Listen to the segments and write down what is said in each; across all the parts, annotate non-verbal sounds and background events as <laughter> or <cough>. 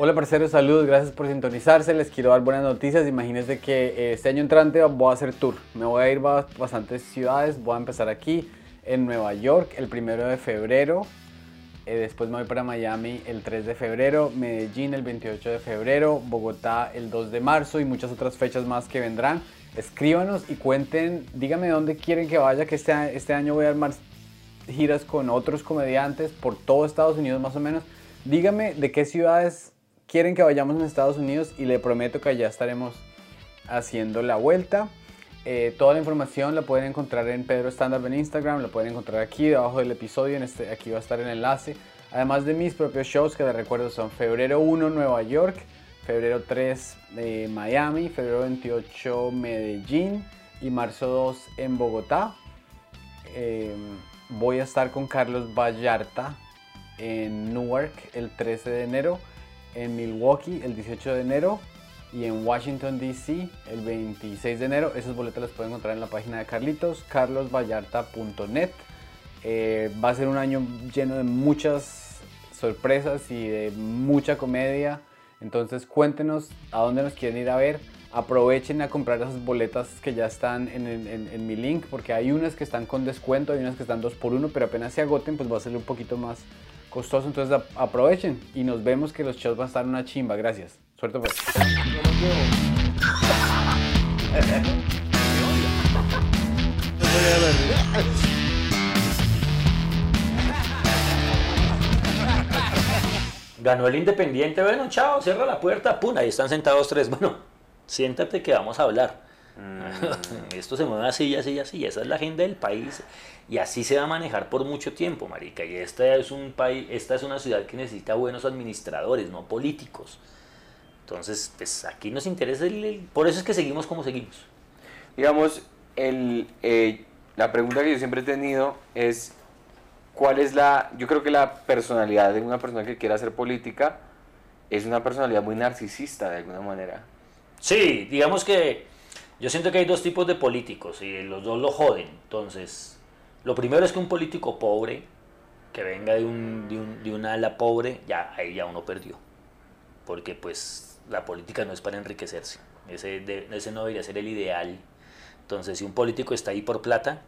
Hola parceros, saludos, gracias por sintonizarse. Les quiero dar buenas noticias. Imagínense que eh, este año entrante voy a hacer tour. Me voy a ir a bastantes ciudades. Voy a empezar aquí en Nueva York el primero de febrero. Eh, después me voy para Miami el 3 de febrero, Medellín el 28 de febrero, Bogotá el 2 de marzo y muchas otras fechas más que vendrán. Escríbanos y cuenten, díganme dónde quieren que vaya, que este, este año voy a armar giras con otros comediantes por todo Estados Unidos más o menos. Díganme de qué ciudades quieren que vayamos en Estados Unidos y le prometo que allá estaremos haciendo la vuelta. Eh, toda la información la pueden encontrar en Pedro Standard en Instagram, la pueden encontrar aquí debajo del episodio, en este, aquí va a estar el enlace. Además de mis propios shows que les recuerdo son febrero 1 Nueva York, febrero 3 de Miami, febrero 28 Medellín y marzo 2 en Bogotá. Eh, voy a estar con Carlos Vallarta en Newark el 13 de enero en Milwaukee el 18 de enero y en Washington DC el 26 de enero. Esas boletas las pueden encontrar en la página de Carlitos, carlosvallarta.net. Eh, va a ser un año lleno de muchas sorpresas y de mucha comedia. Entonces cuéntenos a dónde nos quieren ir a ver. Aprovechen a comprar esas boletas que ya están en, en mi link porque hay unas que están con descuento, hay unas que están 2 por 1 pero apenas se agoten pues va a ser un poquito más costoso, entonces aprovechen y nos vemos que los shows van a estar una chimba. Gracias. Suerte pues. Ganó el Independiente, bueno, chao, cierra la puerta, pum, ahí están sentados tres. Bueno, siéntate que vamos a hablar. Mm. Esto se mueve así, así, así. Esa es la agenda del país. Y así se va a manejar por mucho tiempo, marica. Y esta es un país, esta es una ciudad que necesita buenos administradores, no políticos. Entonces, pues aquí nos interesa, el, por eso es que seguimos como seguimos. Digamos, el, eh, la pregunta que yo siempre he tenido es, ¿cuál es la, yo creo que la personalidad de una persona que quiera hacer política es una personalidad muy narcisista de alguna manera? Sí, digamos que yo siento que hay dos tipos de políticos y los dos lo joden. Entonces, lo primero es que un político pobre, que venga de, un, de, un, de una ala pobre, ya ahí ya uno perdió. Porque pues la política no es para enriquecerse. Ese, ese no debería ser el ideal. Entonces, si un político está ahí por plata,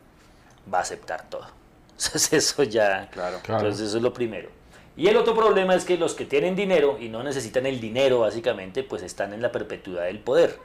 va a aceptar todo. <laughs> Entonces, eso ya. Claro, Entonces, eso es lo primero. Y el otro problema es que los que tienen dinero y no necesitan el dinero, básicamente, pues están en la perpetuidad del poder.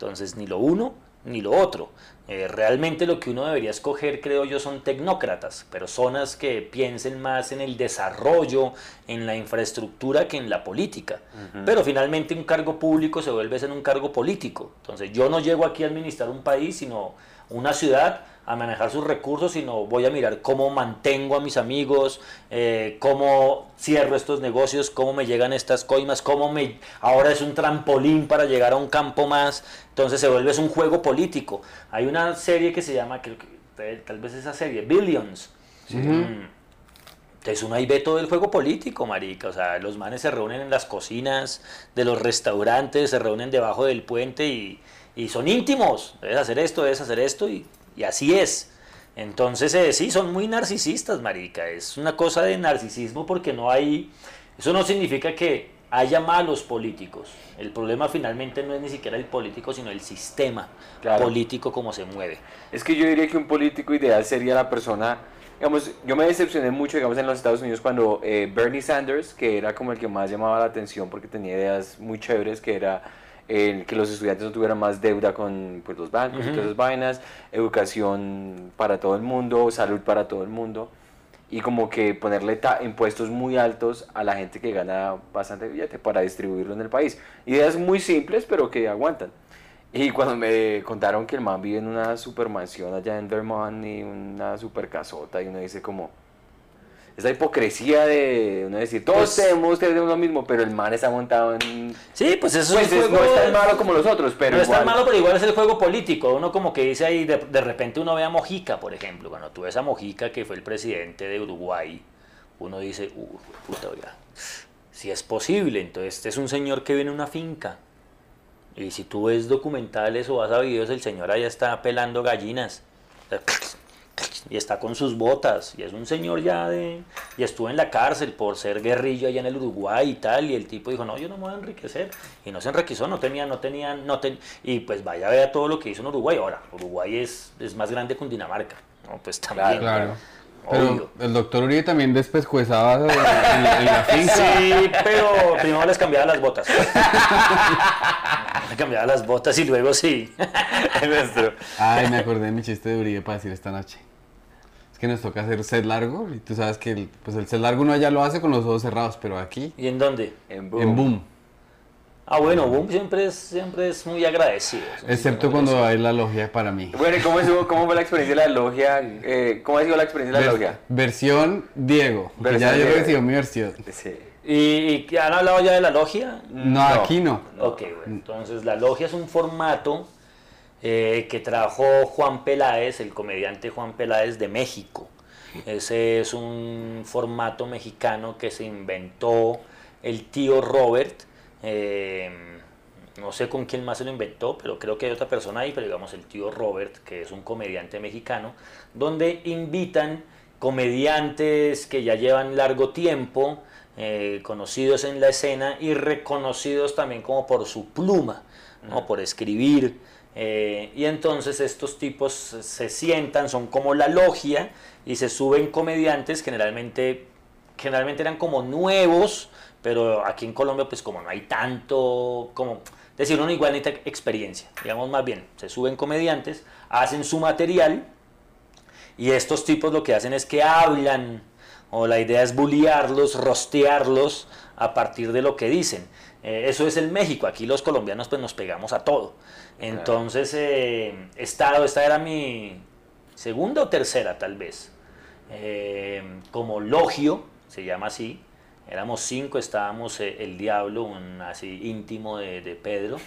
Entonces, ni lo uno ni lo otro. Eh, realmente lo que uno debería escoger, creo yo, son tecnócratas, personas que piensen más en el desarrollo, en la infraestructura que en la política. Pero finalmente un cargo público se vuelve en un cargo político. Entonces yo no llego aquí a administrar un país, sino una ciudad a manejar sus recursos, sino voy a mirar cómo mantengo a mis amigos, eh, cómo cierro estos negocios, cómo me llegan estas coimas, cómo me ahora es un trampolín para llegar a un campo más. Entonces se vuelve un juego político. Hay una serie que se llama, que, tal vez esa serie, Billions. Mm. Entonces uno ahí ve todo el juego político, marica. O sea, los manes se reúnen en las cocinas de los restaurantes, se reúnen debajo del puente y, y son íntimos. Debes hacer esto, debes hacer esto y y así es. Entonces, eh, sí, son muy narcisistas, marica. Es una cosa de narcisismo porque no hay... Eso no significa que haya malos políticos. El problema finalmente no es ni siquiera el político, sino el sistema político como se mueve. Es que yo diría que un político ideal sería la persona, digamos, yo me decepcioné mucho, digamos, en los Estados Unidos cuando eh, Bernie Sanders, que era como el que más llamaba la atención porque tenía ideas muy chéveres, que era que los estudiantes no tuvieran más deuda con pues, los bancos y todas esas vainas, educación para todo el mundo, salud para todo el mundo, y como que ponerle impuestos muy altos a la gente que gana bastante billete para distribuirlo en el país. Ideas muy simples, pero que aguantan. Y cuando me contaron que el man vive en una supermansión allá en Vermont y una super casota, y uno dice como esa hipocresía de uno decir, todos pues, tenemos, tenemos lo mismo, pero el man está montado en... Sí, pues eso es, pues, no es tan malo como los otros, pero No es tan malo, pero igual es el juego político. Uno como que dice ahí, de, repente uno ve a Mojica, por ejemplo. Cuando tú ves a Mojica, que fue el presidente de Uruguay, uno dice, uh, puta, oiga, si es posible. Entonces, este es un señor que viene a una finca. Y si tú ves documentales o vas a videos, el señor allá está pelando gallinas. Y está con sus botas y es un señor ya de y estuvo en la cárcel por ser guerrillo allá en el Uruguay y tal y el tipo dijo no yo no me voy a enriquecer y no se enriqueció no tenía no tenía no ten, y pues vaya a ver todo lo que hizo en Uruguay ahora Uruguay es, es más grande que Dinamarca no pues también claro. Pero el doctor Uribe también despescuezaba en, en, la finca. Sí, pero primero les cambiaba las botas. le cambiaba las botas y luego sí. <laughs> Ay, me acordé de mi chiste de Uribe para decir esta noche que nos toca hacer set largo y tú sabes que el, pues el set largo uno ya lo hace con los ojos cerrados, pero aquí... ¿Y en dónde? En Boom. En Boom. Ah, bueno, Boom siempre es, siempre es muy agradecido. Excepto cuando hay la logia para mí. Bueno, ¿y cómo, estuvo, cómo fue la experiencia de la logia? Eh, ¿Cómo ha sido la experiencia de la logia? Versión Diego. ya yo recibo mi versión. Sí. ¿Y, ¿Y han hablado ya de la logia? No, aquí no. Ok, bueno. Entonces, la logia es un formato eh, que trabajó Juan Peláez, el comediante Juan Peláez de México. Ese es un formato mexicano que se inventó el tío Robert. Eh, no sé con quién más se lo inventó, pero creo que hay otra persona ahí, pero digamos el tío Robert, que es un comediante mexicano, donde invitan comediantes que ya llevan largo tiempo, eh, conocidos en la escena y reconocidos también como por su pluma, ¿no? por escribir, eh, y entonces estos tipos se sientan, son como la logia y se suben comediantes, generalmente, generalmente eran como nuevos, pero aquí en Colombia pues como no hay tanto, como decir, una igual necesita experiencia, digamos más bien, se suben comediantes, hacen su material y estos tipos lo que hacen es que hablan, o la idea es bulliarlos, rostearlos a partir de lo que dicen. Eh, eso es el México, aquí los colombianos pues nos pegamos a todo. Entonces, eh, esta, esta era mi segunda o tercera tal vez, eh, como logio, se llama así. Éramos cinco, estábamos eh, el diablo, un así íntimo de, Pedro.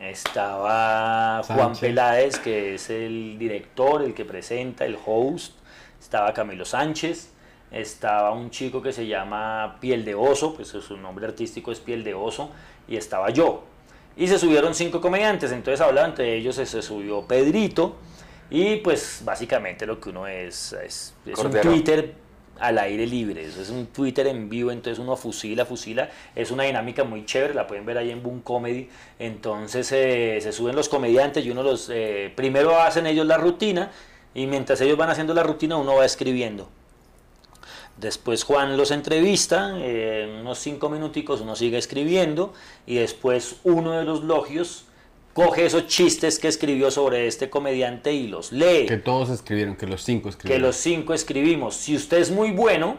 Estaba, Juan Peláez, que es el director, el que presenta, el host. Estaba Camilo Sánchez estaba un chico que se llama Piel de Oso, pues su nombre artístico es Piel de Oso, y estaba yo. Y se subieron cinco comediantes, entonces hablaba entre ellos, se subió Pedrito, y pues básicamente lo que uno es, es, un Twitter al aire libre, eso es un Twitter en vivo, entonces uno fusila, fusila, es una dinámica muy chévere, la pueden ver ahí en Boom Comedy, entonces eh, se suben los comediantes y uno los, eh, primero hacen ellos la rutina, y mientras ellos van haciendo la rutina uno va escribiendo. Después Juan los entrevista, en unos cinco minuticos uno sigue escribiendo y después uno de los logios coge esos chistes que escribió sobre este comediante y los lee. Que todos escribieron, que los cinco escribieron. Que los cinco escribimos. Si usted es muy bueno,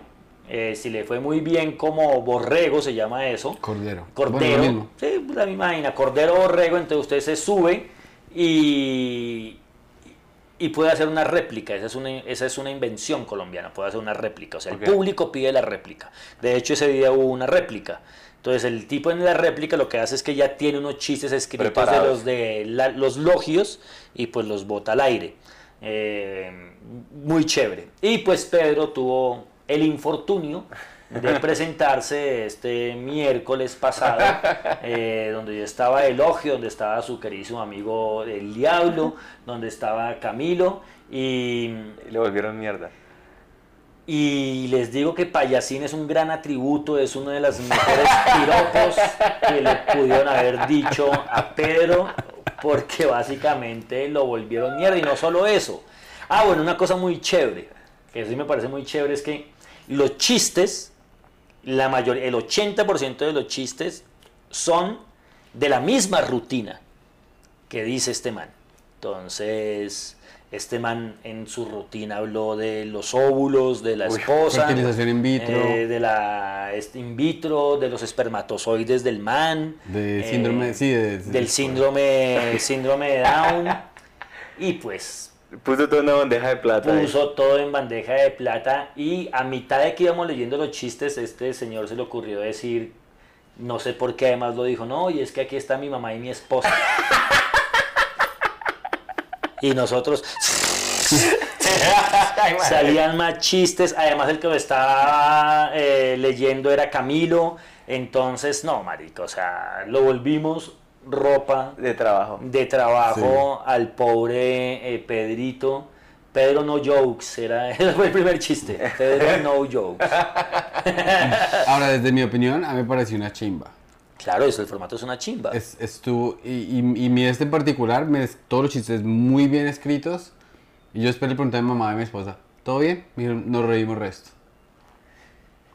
eh, si le fue muy bien como borrego, se llama eso. Cordero. Cordero. sí, la misma vaina. Cordero borrego, entonces usted se sube y, y puede hacer una réplica, esa es una, esa es una invención colombiana, puede hacer una réplica, o sea, el público pide la réplica. De hecho, ese día hubo una réplica. Entonces, el tipo en la réplica lo que hace es que ya tiene unos chistes escritos de los de los logios y pues los bota al aire. Eh, muy chévere. Y pues Pedro tuvo el infortunio de presentarse este miércoles pasado, <laughs> eh, donde yo estaba Elogio, donde estaba su queridísimo amigo El Diablo, donde estaba Camilo y... le volvieron mierda. Y les digo que Payasín es un gran atributo, es uno de los mejores piropos que le pudieron haber dicho a Pedro, porque básicamente lo volvieron mierda. Y no solo eso. Ah, bueno, una cosa muy chévere, que sí me parece muy chévere, es que los chistes la mayoría, el 80% de los chistes son de la misma rutina que dice este man. Entonces, este man en su rutina habló de los óvulos, de la esposa, in vitro, eh, de la este, in vitro, de los espermatozoides del man, de síndrome, eh, del síndrome, síndrome de Down, <laughs> y pues Puso todo en una bandeja de plata. Puso todo en bandeja de plata y a mitad de que íbamos leyendo los chistes, este señor se le ocurrió decir, no sé por qué además lo dijo, no, y es que aquí está mi mamá y mi esposa. <laughs> y nosotros... <laughs> Salían más chistes, además el que lo estaba eh, leyendo era Camilo, entonces no, marico, o sea, lo volvimos ropa De trabajo. de trabajo al pobre eh, Pedrito. Pedro no jokes, era, <laughs> fue el primer chiste. Pedro no jokes. <laughs> Ahora, desde mi opinión, a mí me pareció una chimba. Claro, eso, el formato es una chimba. Es, estuvo, y, y, y mi este en particular, me, todos los chistes muy bien escritos. Y yo después le pregunté a mi mamá y a mi esposa, ¿todo bien? Me dijeron, nos reímos resto.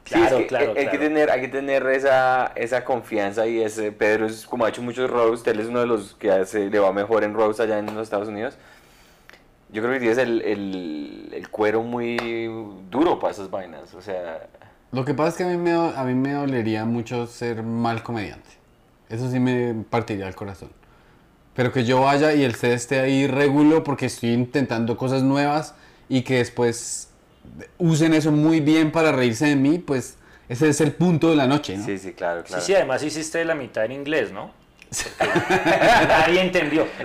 Sí, es Claro, que claro, hay, hay que claro. tener, hay que tener esa, esa confianza y ese Pedro es como ha hecho muchos roasts, él es uno de los que hace, le va mejor en roasts allá en los Estados Unidos. Yo creo que tienes el, el, el cuero muy duro para esas vainas, o sea, Lo que pasa es que a mí, me, a mí me dolería mucho ser mal comediante. Eso sí me partiría el corazón. Pero que yo vaya y el set esté ahí regulo porque estoy intentando cosas nuevas y que después usen eso muy bien para reírse de mí, pues ese es el punto de la noche, ¿no? sí, sí, claro, Sí, claro. sí, además hiciste la mitad en inglés, ¿no? Nadie entendió. <laughs>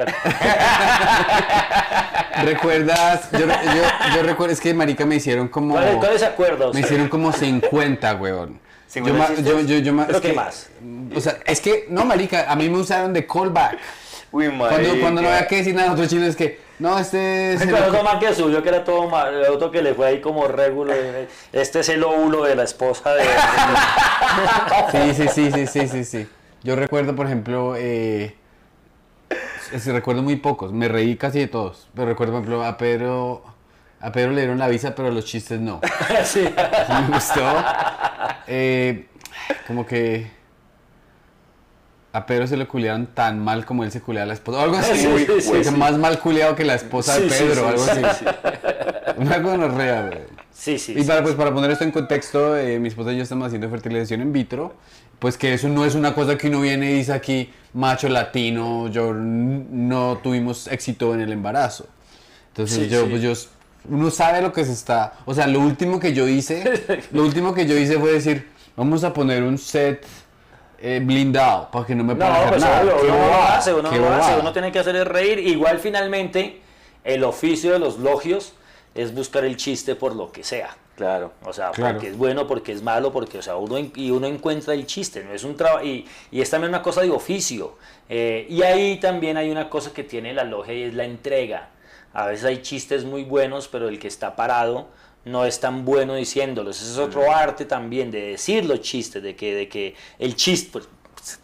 ¿Recuerdas? Yo, yo, yo recuerdo, es que marica me hicieron como... ¿Cuáles cuáles acuerdos? Me hicieron como 50, weón. Yo, 50 ma- chistes. yo, yo, yo ¿Pero es qué que- más? O sea, es que, no, marica, a mí me usaron de callback. Uy, Cuando, cuando no marica. había que decir nada, otros chinos es que, no, este es... el- Pero otro man que subió que era todo mal, el otro que le fue ahí como régulo. eh, Este es el óvulo de la esposa de. <laughs> Sí, sí, sí, sí, sí, sí, sí. Yo recuerdo, por ejemplo, eh, recuerdo muy pocos, me reí casi de todos, pero recuerdo, por ejemplo, a Pedro, a Pedro le dieron la visa, pero a los chistes no. <laughs> sí. Me gustó. Eh, como que a Pedro se le culiaron tan mal como él se culeaba a la esposa. o Algo así. Sí, sí, sí. más mal culiado que la esposa de Pedro, algo sí, así. <laughs> Una gonorrea, güey. Sí, sí. Y para, pues, para poner esto en contexto, eh, mi esposa y yo estamos haciendo fertilización in vitro, pues que eso no es una cosa que uno viene y dice aquí, macho latino, yo no tuvimos éxito en el embarazo. Entonces yo, pues yo, uno sabe lo que se está, o sea, lo último que yo hice, <laughs> lo último que yo hice fue decir, vamos a poner un set eh, blindado para que no me No, puedan hacer pues nada. uno no lo hace, uno no lo hace, uno tiene que hacer es reír. Igual finalmente el oficio de los logios es buscar el chiste por lo que sea. Claro. O sea, Claro. porque es bueno, porque es malo, porque, o sea, uno, y uno encuentra el chiste, ¿no? Es un trabajo, y, y es también una cosa de oficio. Eh, y ahí también hay una cosa que tiene la logia y es la entrega. A veces hay chistes muy buenos, pero el que está parado no es tan bueno diciéndolos. Ese es otro arte también de decir los chistes, de que, de que el chiste, pues,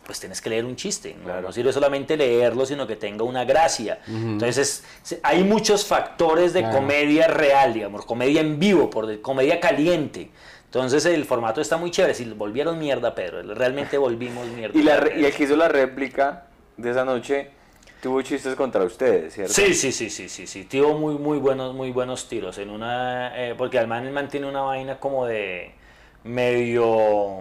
pues tienes que leer un chiste. ¿no? Claro. No sirve solamente leerlo, sino que tenga una gracia. Entonces, hay muchos factores de Claro. comedia real, digamos, comedia en vivo, por de- comedia caliente. Entonces el formato está muy chévere. Si volvieron mierda, Pedro, realmente volvimos mierda. Y, la, y el que hizo la réplica de esa noche tuvo chistes contra ustedes, ¿cierto? Sí, sí, sí, sí, sí, sí. Tuvo muy, muy buenos, muy buenos tiros. En una, eh, porque además el man tiene una vaina como de medio,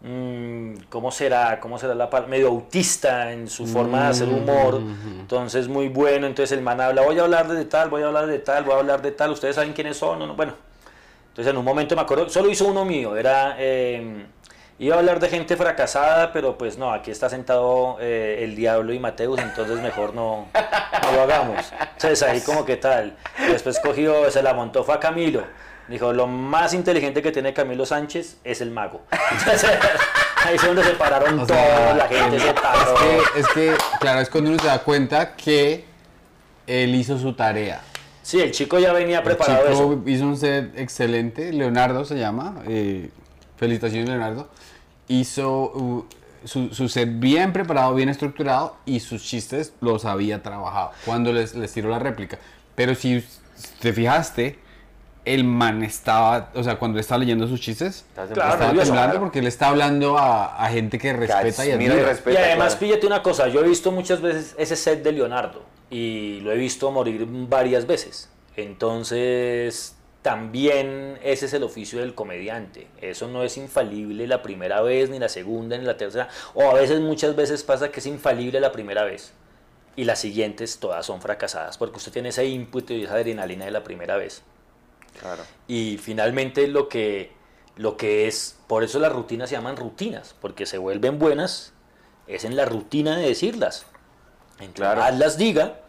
mm, ¿cómo será? ¿Cómo será la palabra? Medio autista en su forma de hacer humor. Entonces muy bueno. Entonces el man habla, voy a hablar de tal, voy a hablar de tal, voy a hablar de tal. Ustedes saben quiénes son. Bueno. Entonces en un momento me acuerdo, solo hizo uno mío, era, eh, iba a hablar de gente fracasada, pero pues no, aquí está sentado eh, el diablo y Mateus, entonces mejor no, no lo hagamos. Entonces ahí como que tal, después cogió, se la montó fue a Camilo, dijo, lo más inteligente que tiene Camilo Sánchez es el mago. Entonces, <laughs> ahí es donde se pararon O todos, sea, la gente se paró. Es que, es que, claro, es cuando uno se da cuenta que él hizo su tarea. Sí, el chico ya venía preparado chico eso. hizo un set excelente, Leonardo se llama, eh, felicitaciones Leonardo, hizo uh, su, su set bien preparado, bien estructurado y sus chistes los había trabajado cuando les, les tiró la réplica. Pero si te fijaste, el man estaba, o sea, cuando él estaba leyendo sus chistes, Claro, estaba nervioso, temblando claro. porque él está hablando a, a gente que respeta y admira y respeta. Y además, claro. píllate una cosa, yo he visto muchas veces ese set de Leonardo y lo he visto morir varias veces. Entonces, también ese es el oficio del comediante. Eso no es infalible la primera vez, ni la segunda, ni la tercera. O a veces, muchas veces pasa que es infalible la primera vez. Y las siguientes todas son fracasadas, porque usted tiene ese input y esa adrenalina de la primera vez. Claro. Y finalmente lo que, lo que es, por eso las rutinas se llaman rutinas, porque se vuelven buenas, es en la rutina de decirlas. Entre Claro. más las diga,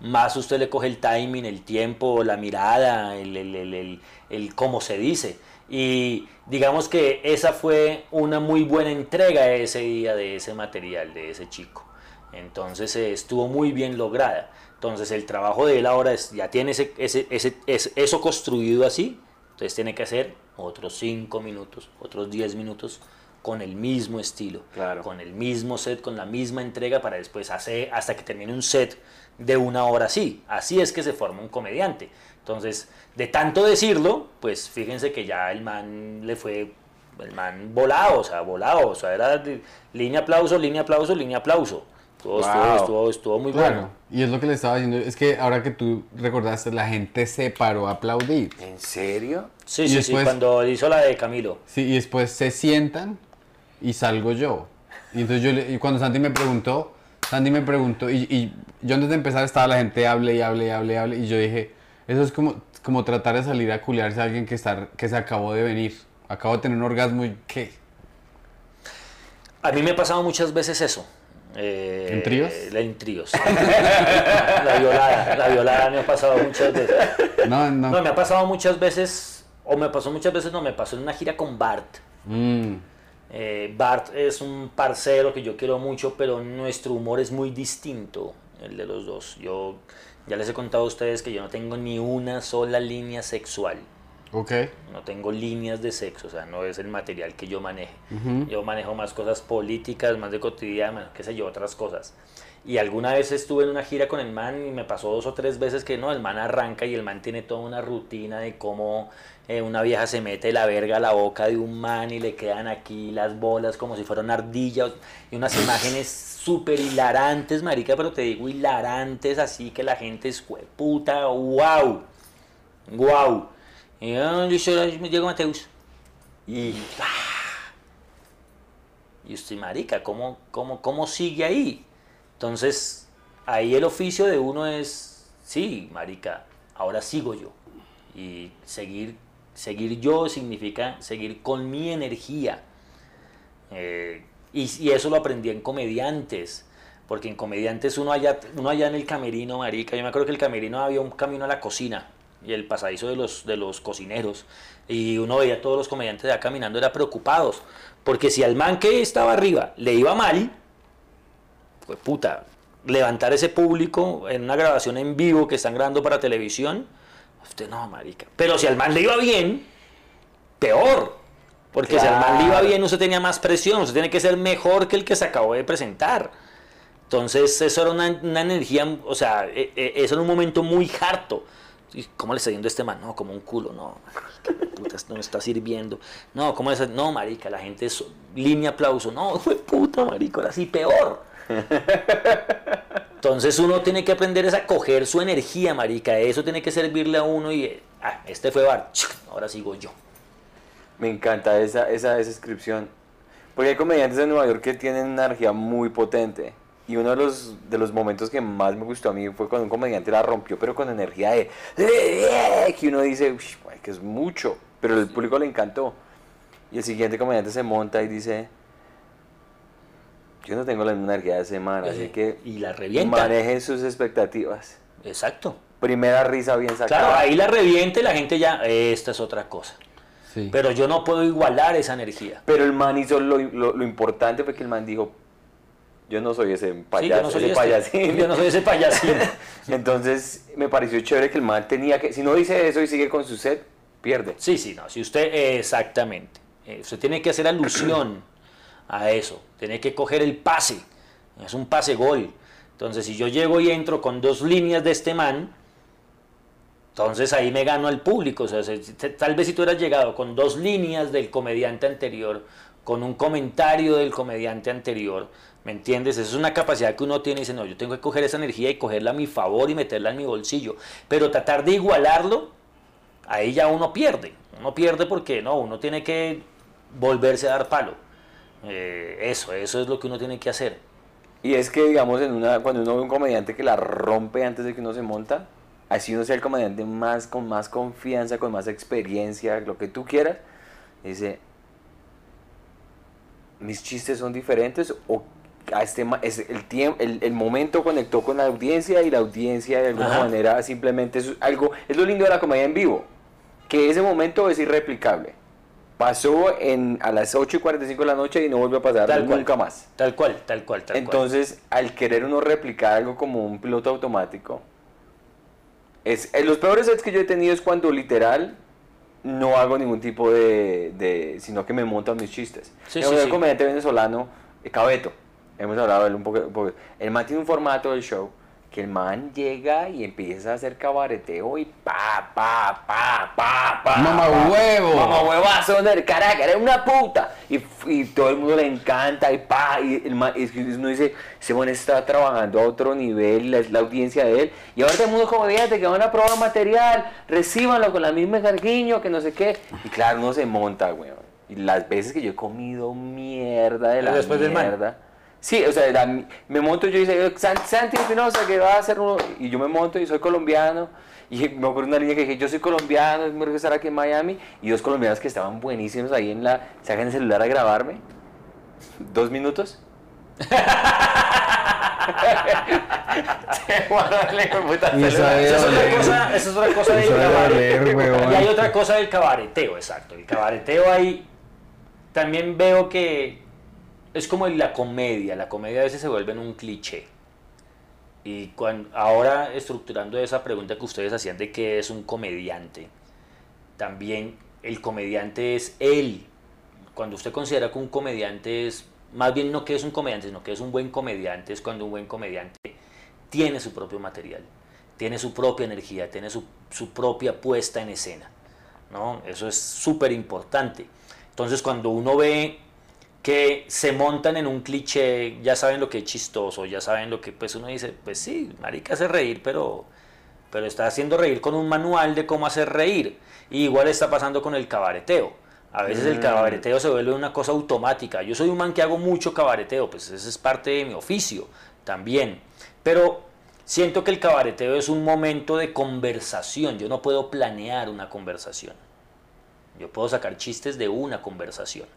más usted le coge el timing, el tiempo, la mirada, el, el, el, el- cómo se dice. Y digamos que esa fue una muy buena entrega ese día de ese material, de ese chico. Entonces eh, estuvo muy bien lograda. Entonces el trabajo de él ahora es, ya tiene ese, ese, ese- eso construido así, entonces tiene que hacer otros 5 minutos, otros 10 minutos con el mismo estilo, Claro. con el mismo set, con la misma entrega para después hacer hasta que termine un set de una hora así. Así es que se forma un comediante. Entonces, de tanto decirlo, pues fíjense que ya el man le fue, el man volado, o sea, volado, o sea, era de- línea aplauso, línea aplauso, línea aplauso. Estuvo, estuvo, Wow. estuvo, estuvo muy Claro, bueno. y es lo que le estaba diciendo, es que ahora que tú recordaste, la gente se paró a aplaudir. ¿En serio? Sí, Y sí, después- sí, cuando hizo la de Camilo. Sí, y después se sientan y salgo yo. Y entonces yo, le- y cuando Santi me preguntó, Santi me preguntó, y, y yo antes de empezar estaba la gente hable y hable y hable y hable, y yo dije, eso es como, como tratar de salir a culiarse a alguien que, está, que se acabó de venir. Acabo de tener un orgasmo y ¿qué? A mí me ha pasado muchas veces eso. Eh, ¿En tríos? la- En tríos. <laughs> la violada, la violada me ha pasado muchas veces. No, no. No, me ha pasado muchas veces, o me pasó muchas veces, no, me pasó en una gira con Bart. Mm, Eh, Bart es un parcero que yo quiero mucho, pero nuestro humor es muy distinto, el de los dos. Yo ya les he contado a ustedes que yo no tengo ni una sola línea sexual. ok. No tengo líneas de sexo, o sea, no es el material que yo maneje. Yo manejo más cosas políticas, más de cotidiana, qué sé yo, otras cosas. Y alguna vez estuve en una gira con el man y me pasó dos o tres veces que no, el man arranca y el man tiene toda una rutina de cómo eh, una vieja se mete la verga a la boca de un man y le quedan aquí las bolas como si fueran ardillas y unas imágenes súper hilarantes, marica, pero te digo hilarantes, así que la gente es puta, wow, wow. Y ah, yo Diego Mateus. Y y usted, marica, ¿cómo, cómo, ¿cómo sigue ahí? Entonces, ahí el oficio de uno es, sí, marica, ahora sigo yo. Y seguir, seguir yo significa seguir con mi energía. Eh, y, eso lo aprendí en comediantes. Porque en comediantes uno allá, uno allá en el camerino, marica, yo me acuerdo que el camerino había un camino a la cocina y el pasadizo de los, de los cocineros. Y uno veía a todos los comediantes allá caminando, era preocupados. Porque si al man que estaba arriba le iba mal, pues puta, levantar ese público en una grabación en vivo que están grabando para televisión, usted no, marica. Pero si al man le iba bien, peor. Porque si al man le iba bien, usted tenía más presión, usted tiene que ser mejor que el que se acabó de presentar. Entonces, eso era una, una energía, o sea, e- e- eso era un momento muy harto. ¿Y ¿Cómo le está yendo a este man? No, como un culo, no. marica, <laughs> puta, esto no me está sirviendo. No, ¿cómo le está? No, marica, la gente es línea aplauso. No, <laughs> de puta, marica, ahora sí peor. Entonces uno tiene que aprender es a coger su energía, marica. Eso tiene que servirle a uno y, ah, este fue Bar, ahora sigo yo. Me encanta esa, esa, descripción. Porque hay comediantes en Nueva York que tienen una energía muy potente. Y uno de los, de los momentos que más me gustó a mí fue cuando un comediante la rompió, pero con energía de... Que uno dice, "Ush, güey, que es mucho. Pero el público le encantó. Y el siguiente comediante se monta y dice... Yo no tengo la misma energía de semana, así Eh, que y la revienta. manejen sus expectativas. Exacto. Primera risa bien sacada. Claro, ahí la reviente y la gente ya, esta es otra cosa. Sí. Pero yo no puedo igualar esa energía. Pero el man hizo lo, lo, lo importante fue que el man dijo, yo no soy ese Sí, payaso, yo no soy ese este- payasín. Yo no soy ese payasín. <laughs> Entonces me pareció chévere que el man tenía que, si no dice eso y sigue con su set, pierde. Sí, sí, no. Si usted, exactamente. Eh, usted tiene que hacer alusión a eso. Tiene que coger el pase. Es un pase gol. Entonces, si yo llego y entro con dos líneas de este man, entonces ahí me gano al público. O sea, tal vez si tú hubieras llegado con dos líneas del comediante anterior, con un comentario del comediante anterior, ¿me entiendes? Esa es una capacidad que uno tiene y dice, no, yo tengo que coger esa energía y cogerla a mi favor y meterla en mi bolsillo. Pero tratar de igualarlo, ahí ya uno pierde. Uno pierde porque no, uno tiene que volverse a dar palo. Eh, eso, eso es lo que uno tiene que hacer. Y es que, digamos, en una, cuando uno ve un comediante que la rompe antes de que uno se monta, así uno sea el comediante más, con más confianza, con más experiencia, lo que tú quieras, dice, mis chistes son diferentes o a este es el tiempo el, el momento conectó con la audiencia y la audiencia de alguna Ajá. manera simplemente es algo es lo lindo de la comedia en vivo que ese momento es irreplicable pasó en, a las 8 y 45 de la noche y no volvió a pasar Tal cual. nunca más. Tal cual, tal cual, tal cual. Entonces, al querer uno replicar algo como un piloto automático, es, en los peores sets que yo he tenido es cuando literal no hago ningún tipo de, de sino que me monto a mis chistes. Sí, sí, el sí. comediante venezolano, eh, Cabeto, hemos hablado de él un poco, un poco. El man tiene un formato del show que el man llega y empieza a hacer cabareteo y pa, pa, pa, pa, pa. Mamá pa. huevo. Mamá huevazo, del Caracas, eres una puta. Y, y todo el mundo le encanta y pa, y el man, y uno dice, ese man está trabajando a otro nivel, la, es la audiencia de él. Y ahora todo el mundo comediante que van a probar material, recíbanlo con la misma carguiño, que no sé qué. Y claro, uno se monta, weón. Y las veces que yo he comido mierda de la del man. Sí, o sea, la- me monto yo y dice, "San- Santi Espinosa que va a hacer uno, y yo me monto y soy colombiano, y <laughs> me acuerdo una línea que dije, yo soy colombiano, me regresar aquí en Miami, y dos colombianos que estaban buenísimos ahí en la, sacan el celular a grabarme, dos minutos. <laughs> Y Esa es otra cosa, esa es otra cosa del cabareteo. Y hay otra cosa del cabareteo, exacto. El cabareteo ahí también veo que es como la comedia. La comedia a veces se vuelve en un cliché. Y cuan- ahora estructurando esa pregunta que ustedes hacían de qué es un comediante, también el comediante es él. Cuando usted considera que un comediante es, más bien no que es un comediante, sino que es un buen comediante, es cuando un buen comediante tiene su propio material, tiene su propia energía, tiene su, su propia puesta en escena. ¿no? Eso es súper importante. Entonces cuando uno ve que se montan en un cliché, ya saben lo que es chistoso, ya saben lo que, pues uno dice, pues sí, marica hace reír, pero, pero está haciendo reír con un manual de cómo hacer reír. Y igual está pasando con el cabareteo. A veces el Mm. cabareteo se vuelve una cosa automática. Yo soy un man que hago mucho cabareteo, pues ese es parte de mi oficio también. Pero siento que el cabareteo es un momento de conversación. Yo no puedo planear una conversación. Yo puedo sacar chistes de una conversación.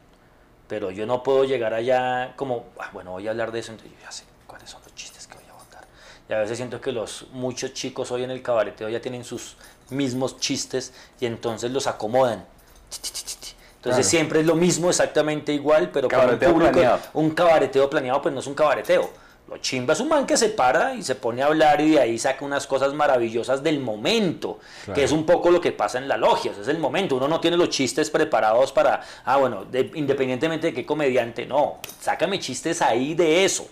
Pero yo no puedo llegar allá como, "Ah, bueno, voy a hablar de eso, entonces yo ya sé cuáles son los chistes que voy a botar. Y a veces siento que los muchos chicos hoy en el cabareteo ya tienen sus mismos chistes y entonces los acomodan. Entonces Claro. siempre es lo mismo, exactamente igual, pero para un Cabareteo público, planeado. un cabareteo planeado, pues no es un cabareteo. Lo chimba es un man que se para y se pone a hablar y de ahí saca unas cosas maravillosas del momento, que es un poco lo que pasa en la logia, es el momento. Uno no tiene los chistes preparados para, ah, bueno, de- independientemente de qué comediante, no, sácame chistes ahí de eso.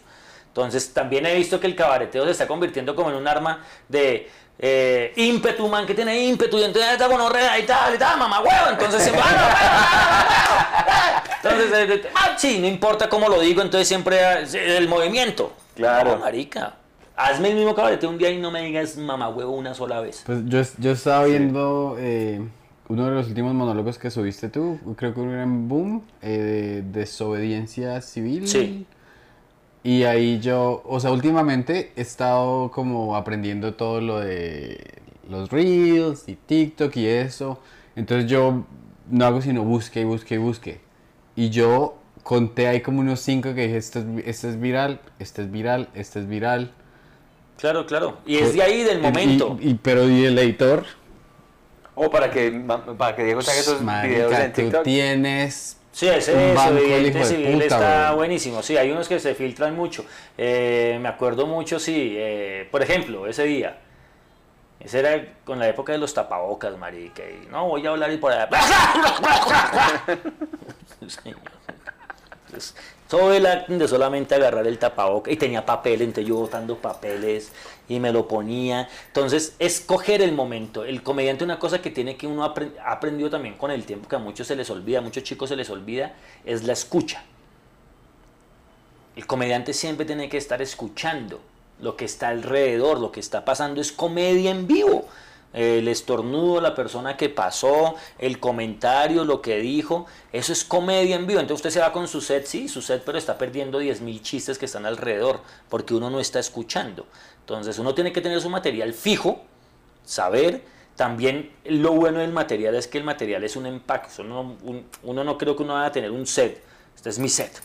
Entonces también he visto que el cabareteo se está convirtiendo como en un arma de eh, ímpetu, man, que tiene ímpetu, y entonces está gonorrea y tal, y tal, mamá huevo, entonces siempre, "Ah, no, huevo, huevo, huevo". entonces, eh, ah, sí, no importa cómo lo digo, entonces siempre eh, el movimiento. Claro. No, marica, hazme el mismo cabareteo un día y no me digas mamá huevo una sola vez. Pues yo, yo estaba viendo eh, uno de los últimos monólogos que subiste tú, creo que era en Boom, eh, de desobediencia civil. Sí. Y ahí yo, o sea, últimamente he estado como aprendiendo todo lo de los Reels y TikTok y eso. Entonces yo no hago sino busque y busque y busque. Y yo conté ahí como unos cinco que dije, este es, este es viral, este es viral, este es viral. Claro, claro. Y es de ahí del momento. Y, y- pero y el editor, O para que, para que Diego saque esos videos en tú TikTok. tienes... Sí, ese Un banco, el desobediente hijo de civil puta, está buenísimo. Sí, hay unos que se filtran mucho. Eh, me acuerdo mucho, sí. eh, por ejemplo, ese día. Ese era con la época de los tapabocas, marica. Y no, voy a hablar y por allá. <laughs> Todo el acting de solamente agarrar el tapaboca y tenía papel, entonces yo botando papeles y me lo ponía. Entonces, es coger el momento. El comediante, una cosa que tiene que uno ha aprendido también con el tiempo, que a muchos se les olvida, a muchos chicos se les olvida, es la escucha. El comediante siempre tiene que estar escuchando lo que está alrededor, lo que está pasando es comedia en vivo. El estornudo, la persona que pasó, el comentario, lo que dijo, eso es comedia en vivo. Entonces usted se va con su set, sí, su set, pero está perdiendo 10.000 chistes que están alrededor, porque uno no está escuchando. Entonces uno tiene que tener su material fijo, saber. También lo bueno del material es que el material es un empaque. Eso no- un- uno no creo que uno vaya a tener un set. Este es mi set.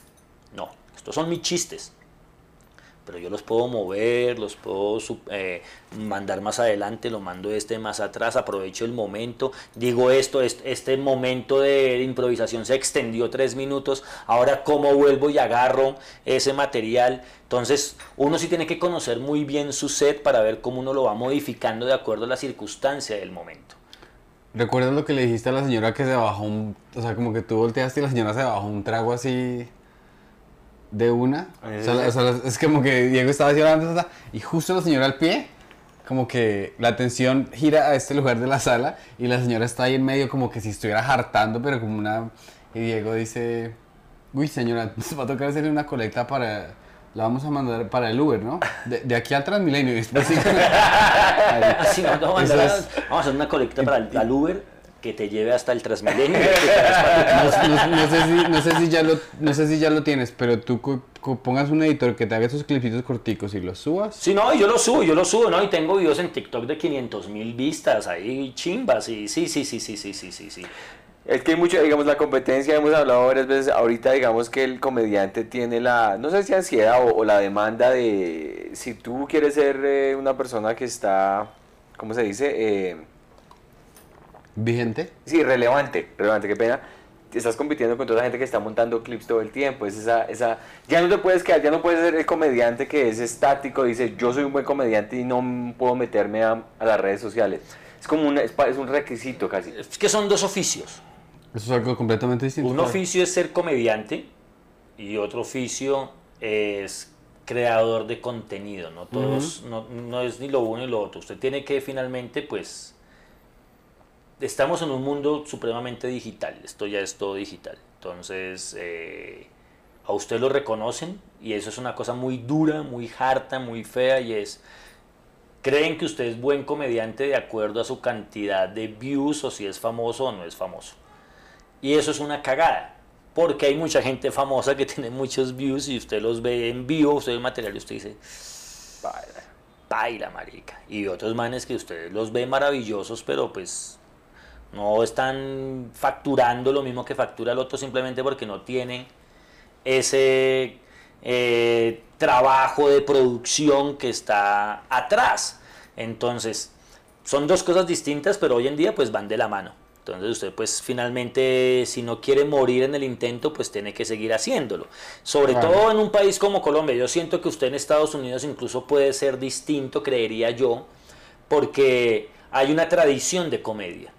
No, estos son mis chistes. Pero yo los puedo mover, los puedo eh, mandar más adelante, lo mando este más atrás, aprovecho el momento, digo esto, este, momento de improvisación se extendió tres minutos, ahora cómo vuelvo y agarro ese material. Entonces uno sí tiene que conocer muy bien su set para ver cómo uno lo va modificando de acuerdo a la circunstancia del momento. ¿Recuerdas lo que le dijiste a la señora que se bajó un... O sea, como que tú volteaste y la señora se bajó un trago así de una. O sea, es como que Diego estaba haciendo y justo la señora al pie, como que la atención gira a este lugar de la sala y la señora está ahí en medio como que si estuviera hartando, pero como una... Y Diego dice, uy señora, <laughs> nos va a tocar hacerle una colecta para... La vamos a mandar para el Uber, ¿no? De, aquí al Transmilenio. <laughs> <laughs> Así, vamos, a vamos a hacer una colecta para el Uber que te lleve hasta el Transmilenio. <laughs> no, sé si, ya lo, no sé si ya lo tienes, pero tú pongas un editor que te haga esos clipitos corticos y los subas. Sí, no, yo lo subo, yo lo subo, ¿no? Y tengo videos en TikTok de 500 mil vistas, ahí chimbas, y sí, sí, sí, sí, sí, sí, sí, sí. Es que hay mucho, digamos, la competencia, hemos hablado varias veces, ahorita digamos que el comediante tiene la, no sé si ansiedad o, la demanda de, si tú quieres ser eh, una persona que está, ¿cómo se dice? Eh, ¿Vigente? Sí, relevante, relevante, qué pena. Estás compitiendo con toda la gente que está montando clips todo el tiempo. Es esa, esa, ya no te puedes quedar, ya no puedes ser el comediante que es estático, dice yo soy un buen comediante y no puedo meterme a, las redes sociales. Es como un, es, un requisito casi. Es que son dos oficios. Eso es algo completamente distinto. Un oficio es ser comediante y otro oficio es creador de contenido, ¿no? Todos, no, no es ni lo uno ni lo otro. Usted tiene que finalmente, pues, estamos en un mundo supremamente digital, esto ya es todo digital. Entonces, eh, a usted lo reconocen y eso es una cosa muy dura, muy harta, muy fea y es, creen que usted es buen comediante de acuerdo a su cantidad de views o si es famoso o no es famoso. Y eso es una cagada, porque hay mucha gente famosa que <laughs> tiene muchos views y usted los ve en vivo, usted ve el material y usted dice, baila, baila marica. Y otros manes que usted los ve maravillosos, pero pues no están facturando lo mismo que factura el otro simplemente porque no tiene ese eh, trabajo de producción que está atrás. Entonces, son dos cosas distintas, pero hoy en día pues van de la mano. Entonces usted pues finalmente si no quiere morir en el intento pues tiene que seguir haciéndolo. Sobre todo en un país como Colombia. Yo siento que usted en Estados Unidos incluso puede ser distinto, creería yo, porque hay una tradición de comedia.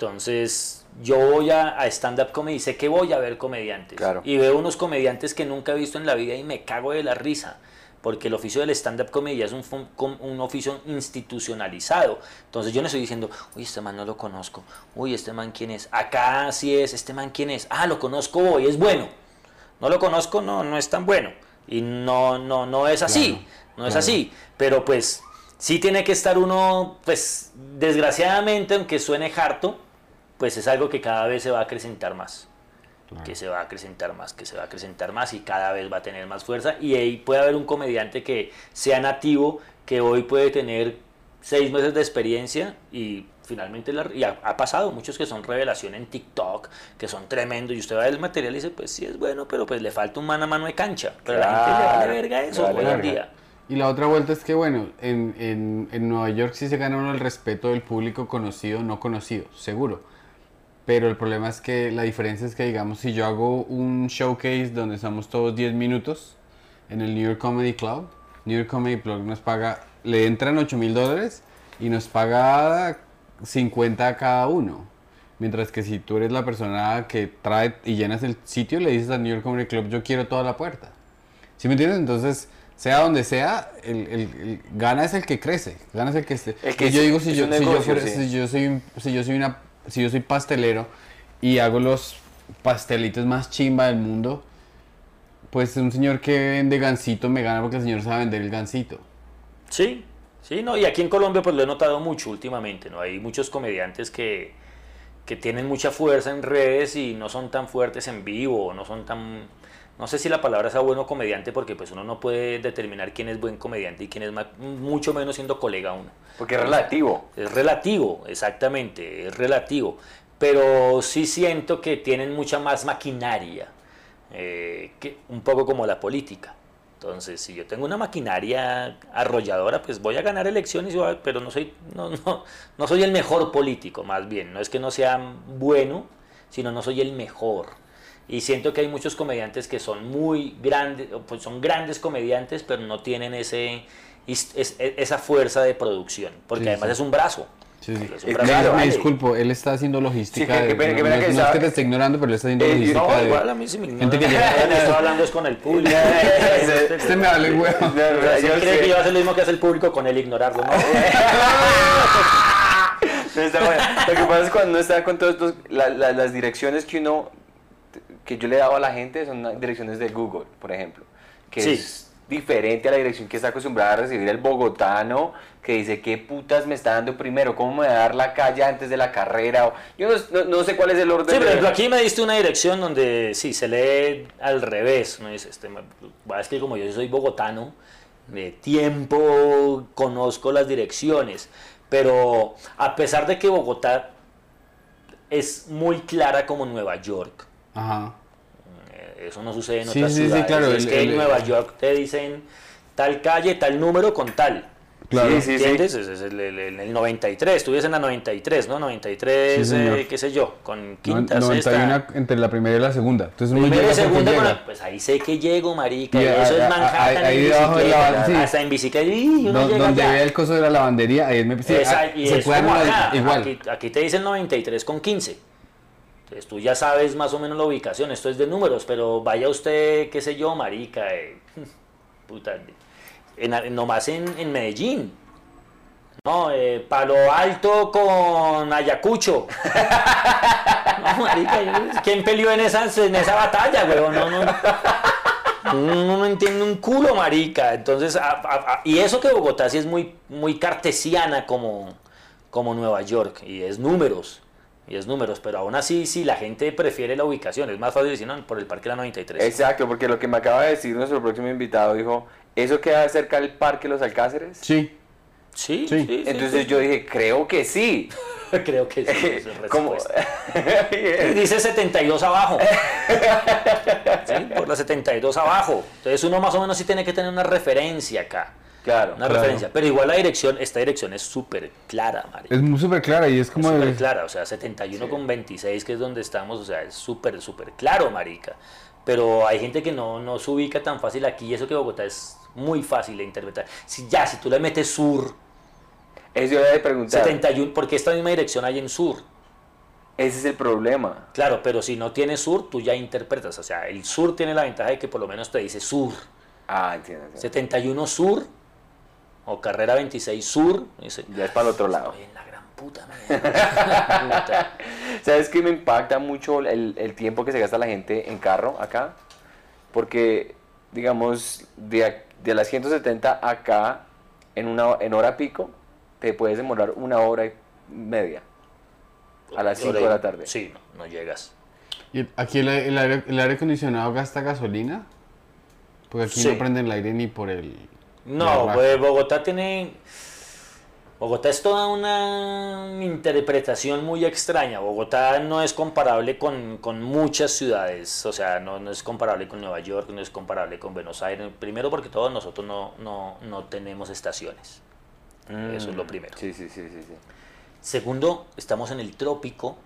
Entonces, yo voy a, stand-up comedy, sé que voy a ver comediantes. Y veo unos comediantes que nunca he visto en la vida y me cago de la risa. Porque el oficio del stand-up comedy es un, un, oficio institucionalizado. Entonces yo no estoy diciendo, uy, este man no lo conozco. Uy, este man quién es. Acá sí es, este man quién es. Ah, lo conozco hoy, es bueno. No lo conozco, no, no es tan bueno. Y no, no, no es así. no es así. Pero pues sí tiene que estar uno, pues desgraciadamente, aunque suene harto, pues es algo que cada vez se va a acrecentar más. Que se va a acrecentar más, que se va a acrecentar más y cada vez va a tener más fuerza. Y ahí puede haber un comediante que sea nativo, que hoy puede tener seis meses de experiencia y finalmente la, y ha, pasado muchos que son revelación en TikTok, que son tremendos, y usted va a ver el material y dice, pues sí es bueno, pero pues le falta un mano a mano de cancha. Pero la gente le vale verga eso hoy en día. Y la otra vuelta es que, bueno, en, en, en Nueva York sí se gana uno el respeto del público conocido, no conocido, seguro pero el problema es que la diferencia es que, digamos, si yo hago un showcase donde estamos todos 10 minutos en el New York Comedy Club, New York Comedy Club nos paga, le entran 8 mil dólares y nos paga 50 a cada uno. Mientras que si tú eres la persona que trae y llenas el sitio, le dices al New York Comedy Club, yo quiero toda la puerta. ¿Sí me entiendes? Entonces, sea donde sea, el, gana es el que crece, gana es el que esté. yo digo, si yo, si, yo soy, si yo soy una si yo soy pastelero y hago los pastelitos más chimba del mundo, pues un señor que vende gansito me gana porque el señor sabe vender el gansito. Sí, sí, no, y aquí en Colombia pues lo he notado mucho últimamente, ¿no? Hay muchos comediantes que, que tienen mucha fuerza en redes y no son tan fuertes en vivo, no son tan no sé si la palabra sea bueno comediante porque pues uno no puede determinar quién es buen comediante y quién es mucho menos siendo colega uno. Porque es relativo. Es relativo, exactamente, es relativo. Pero sí siento que tienen mucha más maquinaria, eh, que, un poco como la política. Entonces, si yo tengo una maquinaria arrolladora, pues voy a ganar elecciones, pero no soy, no, no, no soy el mejor político, más bien. No es que no sea bueno, sino no soy el mejor. Y siento que hay muchos comediantes que son muy grandes, pues son grandes comediantes, pero no tienen ese, esa fuerza de producción, porque además es un brazo. Sí, sí. me, disculpo, él está haciendo logística. que, que, no, es que te esté ignorando, pero él está haciendo eh, logística. No, igual a mí sí me ignora. Gente que <laughs> Estoy hablando es con el público. <laughs> <laughs> este me vale huevo. Yo cree que yo hacer lo mismo que hace el público con él ignorarlo, ¿no? Lo que pasa es cuando uno está con todas las direcciones que uno, que yo le he dado a la gente son direcciones de Google, por ejemplo. Que sí. es diferente a la dirección que está acostumbrada a recibir el bogotano, que dice, ¿qué putas me está dando primero? ¿Cómo me va a dar la calle antes de la carrera? Yo no, sé cuál es el orden. Sí, pero aquí me diste una dirección donde sí, se lee al revés. ¿no? Dice, este, es que como yo soy bogotano, de tiempo conozco las direcciones, pero a pesar de que Bogotá es muy clara como Nueva York, Ajá eso no sucede en otras ciudades. Sí, claro, es que en Nueva York te dicen tal calle, tal número con tal. Claro. Sí, sí, ¿Entiendes? Es, el, el, 93, tú en la 93, ¿no? 93, eh, qué sé yo, con quinta, 91 entre la primera y la segunda. Entonces primera y segunda, pues ahí sé que llego, marica, y eso es Manhattan ahí, en debajo de la, sí. hasta en bicicleta, y uno no, donde ve el coso de la lavandería, ahí me sí, Esa, y se puede igual. Aquí, aquí te dicen 93 con 15. Tú ya sabes más o menos la ubicación, esto es de números, pero vaya usted, qué sé yo, marica, eh, <laughs> puta, en, nomás en, en Medellín. No, eh, Palo Alto con Ayacucho. <laughs> no, marica, ¿quién peleó en esa, en esa batalla, weón? No, no, no. no entiende un culo, marica. Entonces, y eso que Bogotá sí es muy, muy cartesiana como, como Nueva York, y es números y es números, pero aún así, si la gente prefiere la ubicación, es más fácil decir, no, por el Parque La 93. Exacto, porque lo que me acaba de decir nuestro próximo invitado dijo, ¿eso queda cerca del Parque Los Alcáceres? Sí. Sí, sí. Entonces yo dije, creo que sí. <laughs> creo que sí. <laughs> ¿Cómo? <laughs> Dice 72 abajo. ¿Sí? Por la 72 abajo. Entonces uno más o menos sí tiene que tener una referencia acá. Claro. Una referencia. Pero igual la dirección, esta dirección es súper clara, marica. Es muy súper clara y es como... Súper clara, o sea, 71 con 26, que es donde estamos, o sea, es súper, súper claro, marica. Pero hay gente que no, no se ubica tan fácil aquí y eso que Bogotá es muy fácil de interpretar. Si ya, si tú le metes sur... Eso yo de preguntar. 71, porque esta misma dirección hay en sur. Ese es el problema. Claro, pero si no tiene sur, tú ya interpretas. O sea, el sur tiene la ventaja de que por lo menos te dice sur. Ah, entiendo. entiendo. 71 sur o carrera 26 sur. ya es para el otro lado. en la gran puta, <laughs> ¿Sabes qué me impacta mucho el, tiempo que se gasta la gente en carro acá? Porque, digamos, de, de las 170 acá, en, una, en hora pico, te puedes demorar una hora y media. A las 5 de la tarde. Sí, no, llegas. ¿Y aquí el, aire, el, aire, acondicionado gasta gasolina? Porque aquí no prenden el aire ni por el no, pues Bogotá tiene... Bogotá es toda una interpretación muy extraña. Bogotá no es comparable con, muchas ciudades, o sea, no, no, es comparable con Nueva York, no es comparable con Buenos Aires. Primero porque todos nosotros no, no, tenemos estaciones. Eso es lo mm, primero. Sí, sí, sí, sí, sí. Segundo, estamos en el trópico,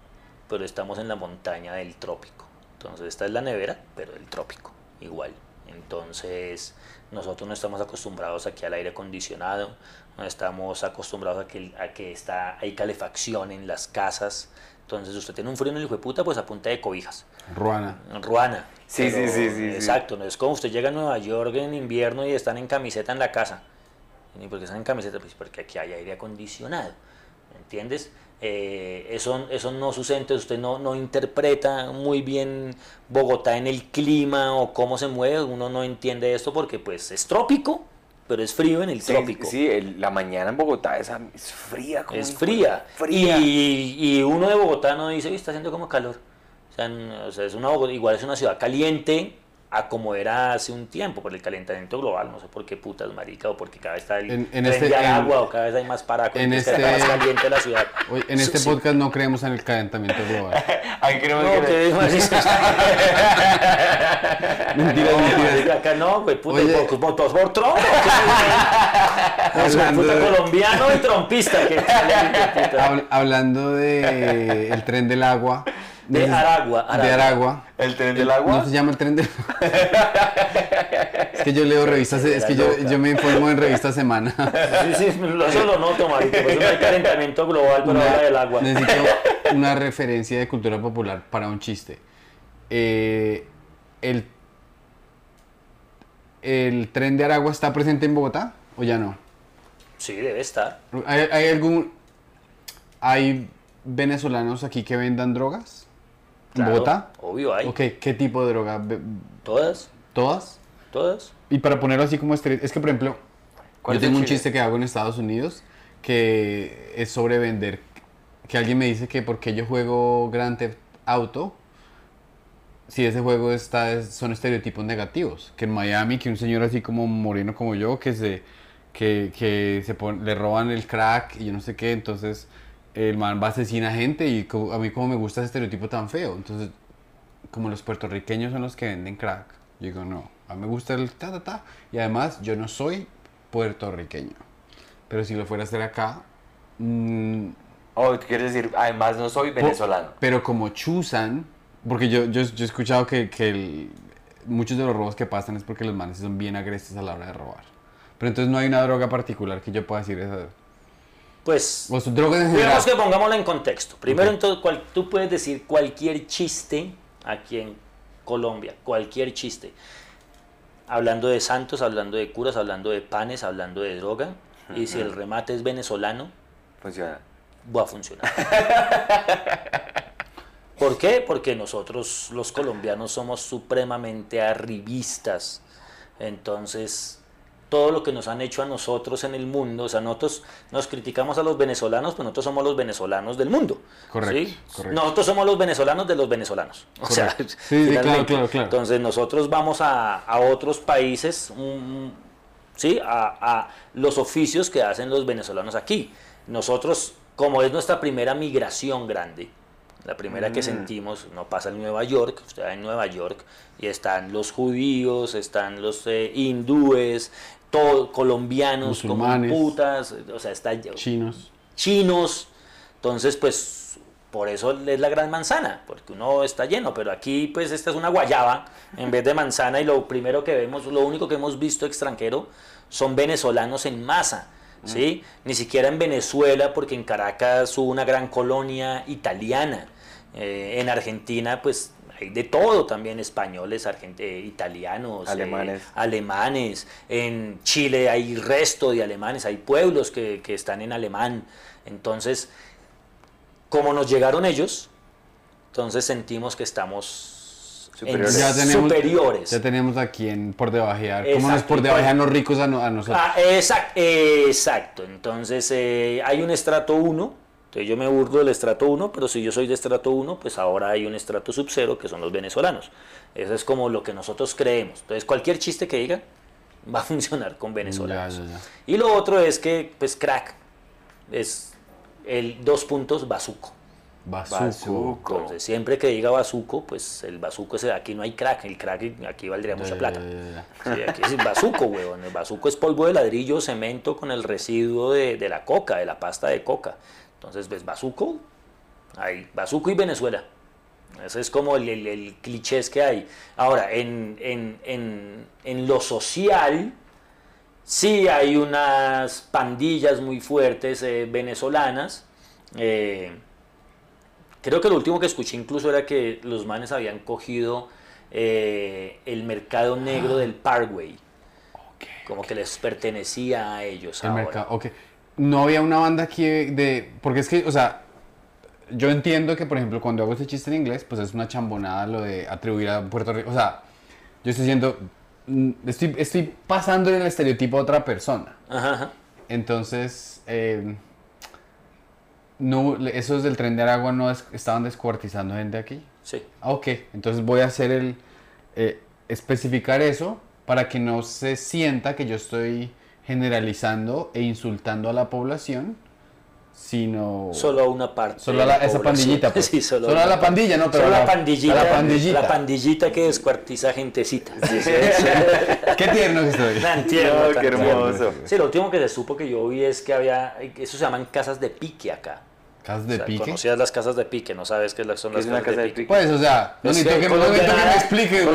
pero estamos en la montaña del trópico. Entonces, esta es la nevera, pero del trópico, igual. Entonces, nosotros no estamos acostumbrados aquí al aire acondicionado, no estamos acostumbrados a que, a que está, hay calefacción en las casas. Entonces usted tiene un frío en el hijo de puta, pues a punta de cobijas. Ruana. Ruana. Sí, sí, sí, sí. Exacto, no es como usted llega a Nueva York en invierno y están en camiseta en la casa. ¿Y por qué están en camiseta? Pues porque aquí hay aire acondicionado. ¿Entiendes? Eh, eso, eso no sucede, entonces usted no, no interpreta muy bien Bogotá en el clima o cómo se mueve, uno no entiende esto porque pues es trópico, pero es frío en el trópico. Sí, la mañana en Bogotá es, es fría. Como es fría. Y, y, uno de Bogotá no dice, está haciendo como calor. O sea, o sea es una, igual es una ciudad caliente, a como era hace un tiempo por el calentamiento global, no sé por qué putas marica o porque cada vez está el en, en este, agua o cada vez hay más para en este, más caliente la ciudad. en este podcast no creemos en el calentamiento global. <laughs> Creemos no, que... <laughs> <laughs> Mentiras, No, mentiras. marica, acá no, güey, puta, Oye. por, por, por, Hablando puta de- colombiano y trompista. Que. Habl- hablando de el tren del agua. De Aragua, De Aragua. ¿El tren del agua? No se llama el tren del Es que yo leo revistas, es que yo, yo me informo en revista Semana. Sí, sí, eso lo noto, marica. Por eso no hay calentamiento global, pero habla del agua. Necesito una referencia de cultura popular para un chiste. Eh, el, ¿El tren de Aragua está presente en Bogotá o ya no? Sí, debe estar. ¿Hay, hay algún... ¿Hay venezolanos aquí que vendan drogas? ¿En Claro, Bogotá? Obvio, hay. Ok, ¿qué tipo de droga? Todas, ¿Todas? todas. Y para ponerlo así como estere- es que por ejemplo, ¿Cuál yo tengo un chiste que hago en Estados Unidos que es sobre vender, que alguien me dice que porque yo juego Grand Theft Auto, si ese juego está, es- son estereotipos negativos, que en Miami, que un señor así como moreno como yo, que se, que, que se pon- le roban el crack y yo no sé qué, entonces el man va a asesinar gente y a mí como me gusta ese estereotipo tan feo, entonces como los puertorriqueños son los que venden crack. Yo digo, no, a mí me gusta el ta, ta, ta. Y además, yo no soy puertorriqueño. Pero si lo fuera a hacer acá, mm, Oh, ¿tú quieres decir, además no soy venezolano. pero como chusan, porque yo, yo, yo he escuchado que, que el- muchos de los robos que pasan es porque los manes son bien agresivos a la hora de robar. Pero entonces no hay una droga particular que yo pueda decir esa. Pues, O su droga en digamos que pongámoslo en contexto. Primero, entonces, cual- tú puedes decir cualquier chiste aquí en Colombia, cualquier chiste. Hablando de santos, hablando de curas, hablando de panes, hablando de droga. Y si el remate es venezolano, Funciona. va a funcionar. <laughs> ¿Por qué? Porque nosotros los colombianos somos supremamente arribistas. Entonces, todo lo que nos han hecho a nosotros en el mundo, o sea, nosotros nos criticamos a los venezolanos, pero nosotros somos los venezolanos del mundo. Correcto, ¿sí? correcto. Nosotros somos los venezolanos de los venezolanos. <laughs> O sea. Sí, sí, claro, claro, claro. Entonces, nosotros vamos a, a otros países, mm, ¿sí? A, a los oficios que hacen los venezolanos aquí. Nosotros, como es nuestra primera migración grande, la primera que sentimos, no pasa en Nueva York, usted va en Nueva York y están los judíos, están los eh, hindúes, todo, colombianos como putas, o sea, está Chinos. chinos. Entonces, pues, por eso es la gran manzana, porque uno está lleno, pero aquí, pues, esta es una guayaba en vez de manzana y lo primero que vemos, lo único que hemos visto extranjero son venezolanos en masa. ¿Sí? Ni siquiera en Venezuela, porque en Caracas hubo una gran colonia italiana. Eh, en Argentina, pues hay de todo también, españoles, argent- eh, italianos, eh, Alemanes. alemanes. En Chile hay resto de alemanes, hay pueblos que, que están en alemán. Entonces, como nos llegaron ellos, entonces sentimos que estamos Superiores. Ya tenemos, superiores. Ya tenemos aquí en por debajear. ¿Cómo nos por debajean los ricos a, no- a nosotros? Ah, exact- exacto. Entonces eh, hay un estrato 1. Entonces yo me burdo del estrato 1, pero si yo soy de estrato 1, pues ahora hay un estrato sub 0 que son los venezolanos. Eso es como lo que nosotros creemos. Entonces cualquier chiste que diga <laughs> va a funcionar con venezolanos. Ya, ya, ya. Y lo otro es que, pues crack, es el dos puntos bazuco. Bazuco. Entonces siempre que diga bazuco, pues el bazuco es aquí no hay crack, el crack aquí valdría mucha plata. Sí, aquí es bazuco, huevón. El bazuco es polvo de ladrillo, cemento con el residuo de, de la coca, de la pasta de coca. Entonces, ves, bazuco, hay bazuco y Venezuela. Ese es como el, el, el clichés que hay. Ahora, en, en, en, en lo social, sí hay unas pandillas muy fuertes eh, venezolanas. eh, creo que lo último que escuché incluso era que los manes habían cogido eh, el mercado negro del Parkway. Como que les pertenecía a ellos El ahora. mercado, ok. No había una banda aquí de... Porque es que, o sea, yo entiendo que, por ejemplo, cuando hago ese chiste en inglés, pues es una chambonada lo de atribuir a Puerto Rico. O sea, yo estoy diciendo... mm, Estoy, estoy pasando en el estereotipo a otra persona. Ajá, ajá. Entonces, eh, no, esos del tren de Aragua no es- estaban descuartizando gente aquí. Sí. Ah, ok. Entonces voy a hacer el... eh, especificar eso para que no se sienta que yo estoy generalizando e insultando a la población sino Solo a una parte. solo a la la- esa pandillita. <laughs> pues. Sí, solo, Solo a la pandilla, no, pero Solo a la la- pandillita. a la pandillita. la pandillita que descuartiza gentecita. <laughs> Qué tierno que estoy. Tan tierno, No, tan qué tierno. hermoso. Sí, lo último que se supo que yo vi es que había, eso se llaman casas de pique acá. Casas O de sea, pique. Conocías las casas de pique, no sabes qué son ¿Qué las casas casa de de pique. pique? Pues, o sea, no necesito que, me expliques,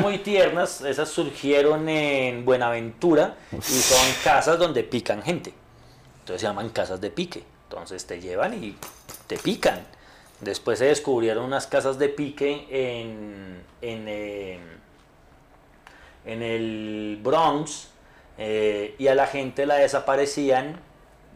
muy tiernas, esas surgieron en Buenaventura y son casas donde pican gente. Entonces se llaman casas de pique. Entonces te llevan y te pican. Después se descubrieron unas casas de pique en, en, eh, en el Bronx eh, y a la gente la desaparecían.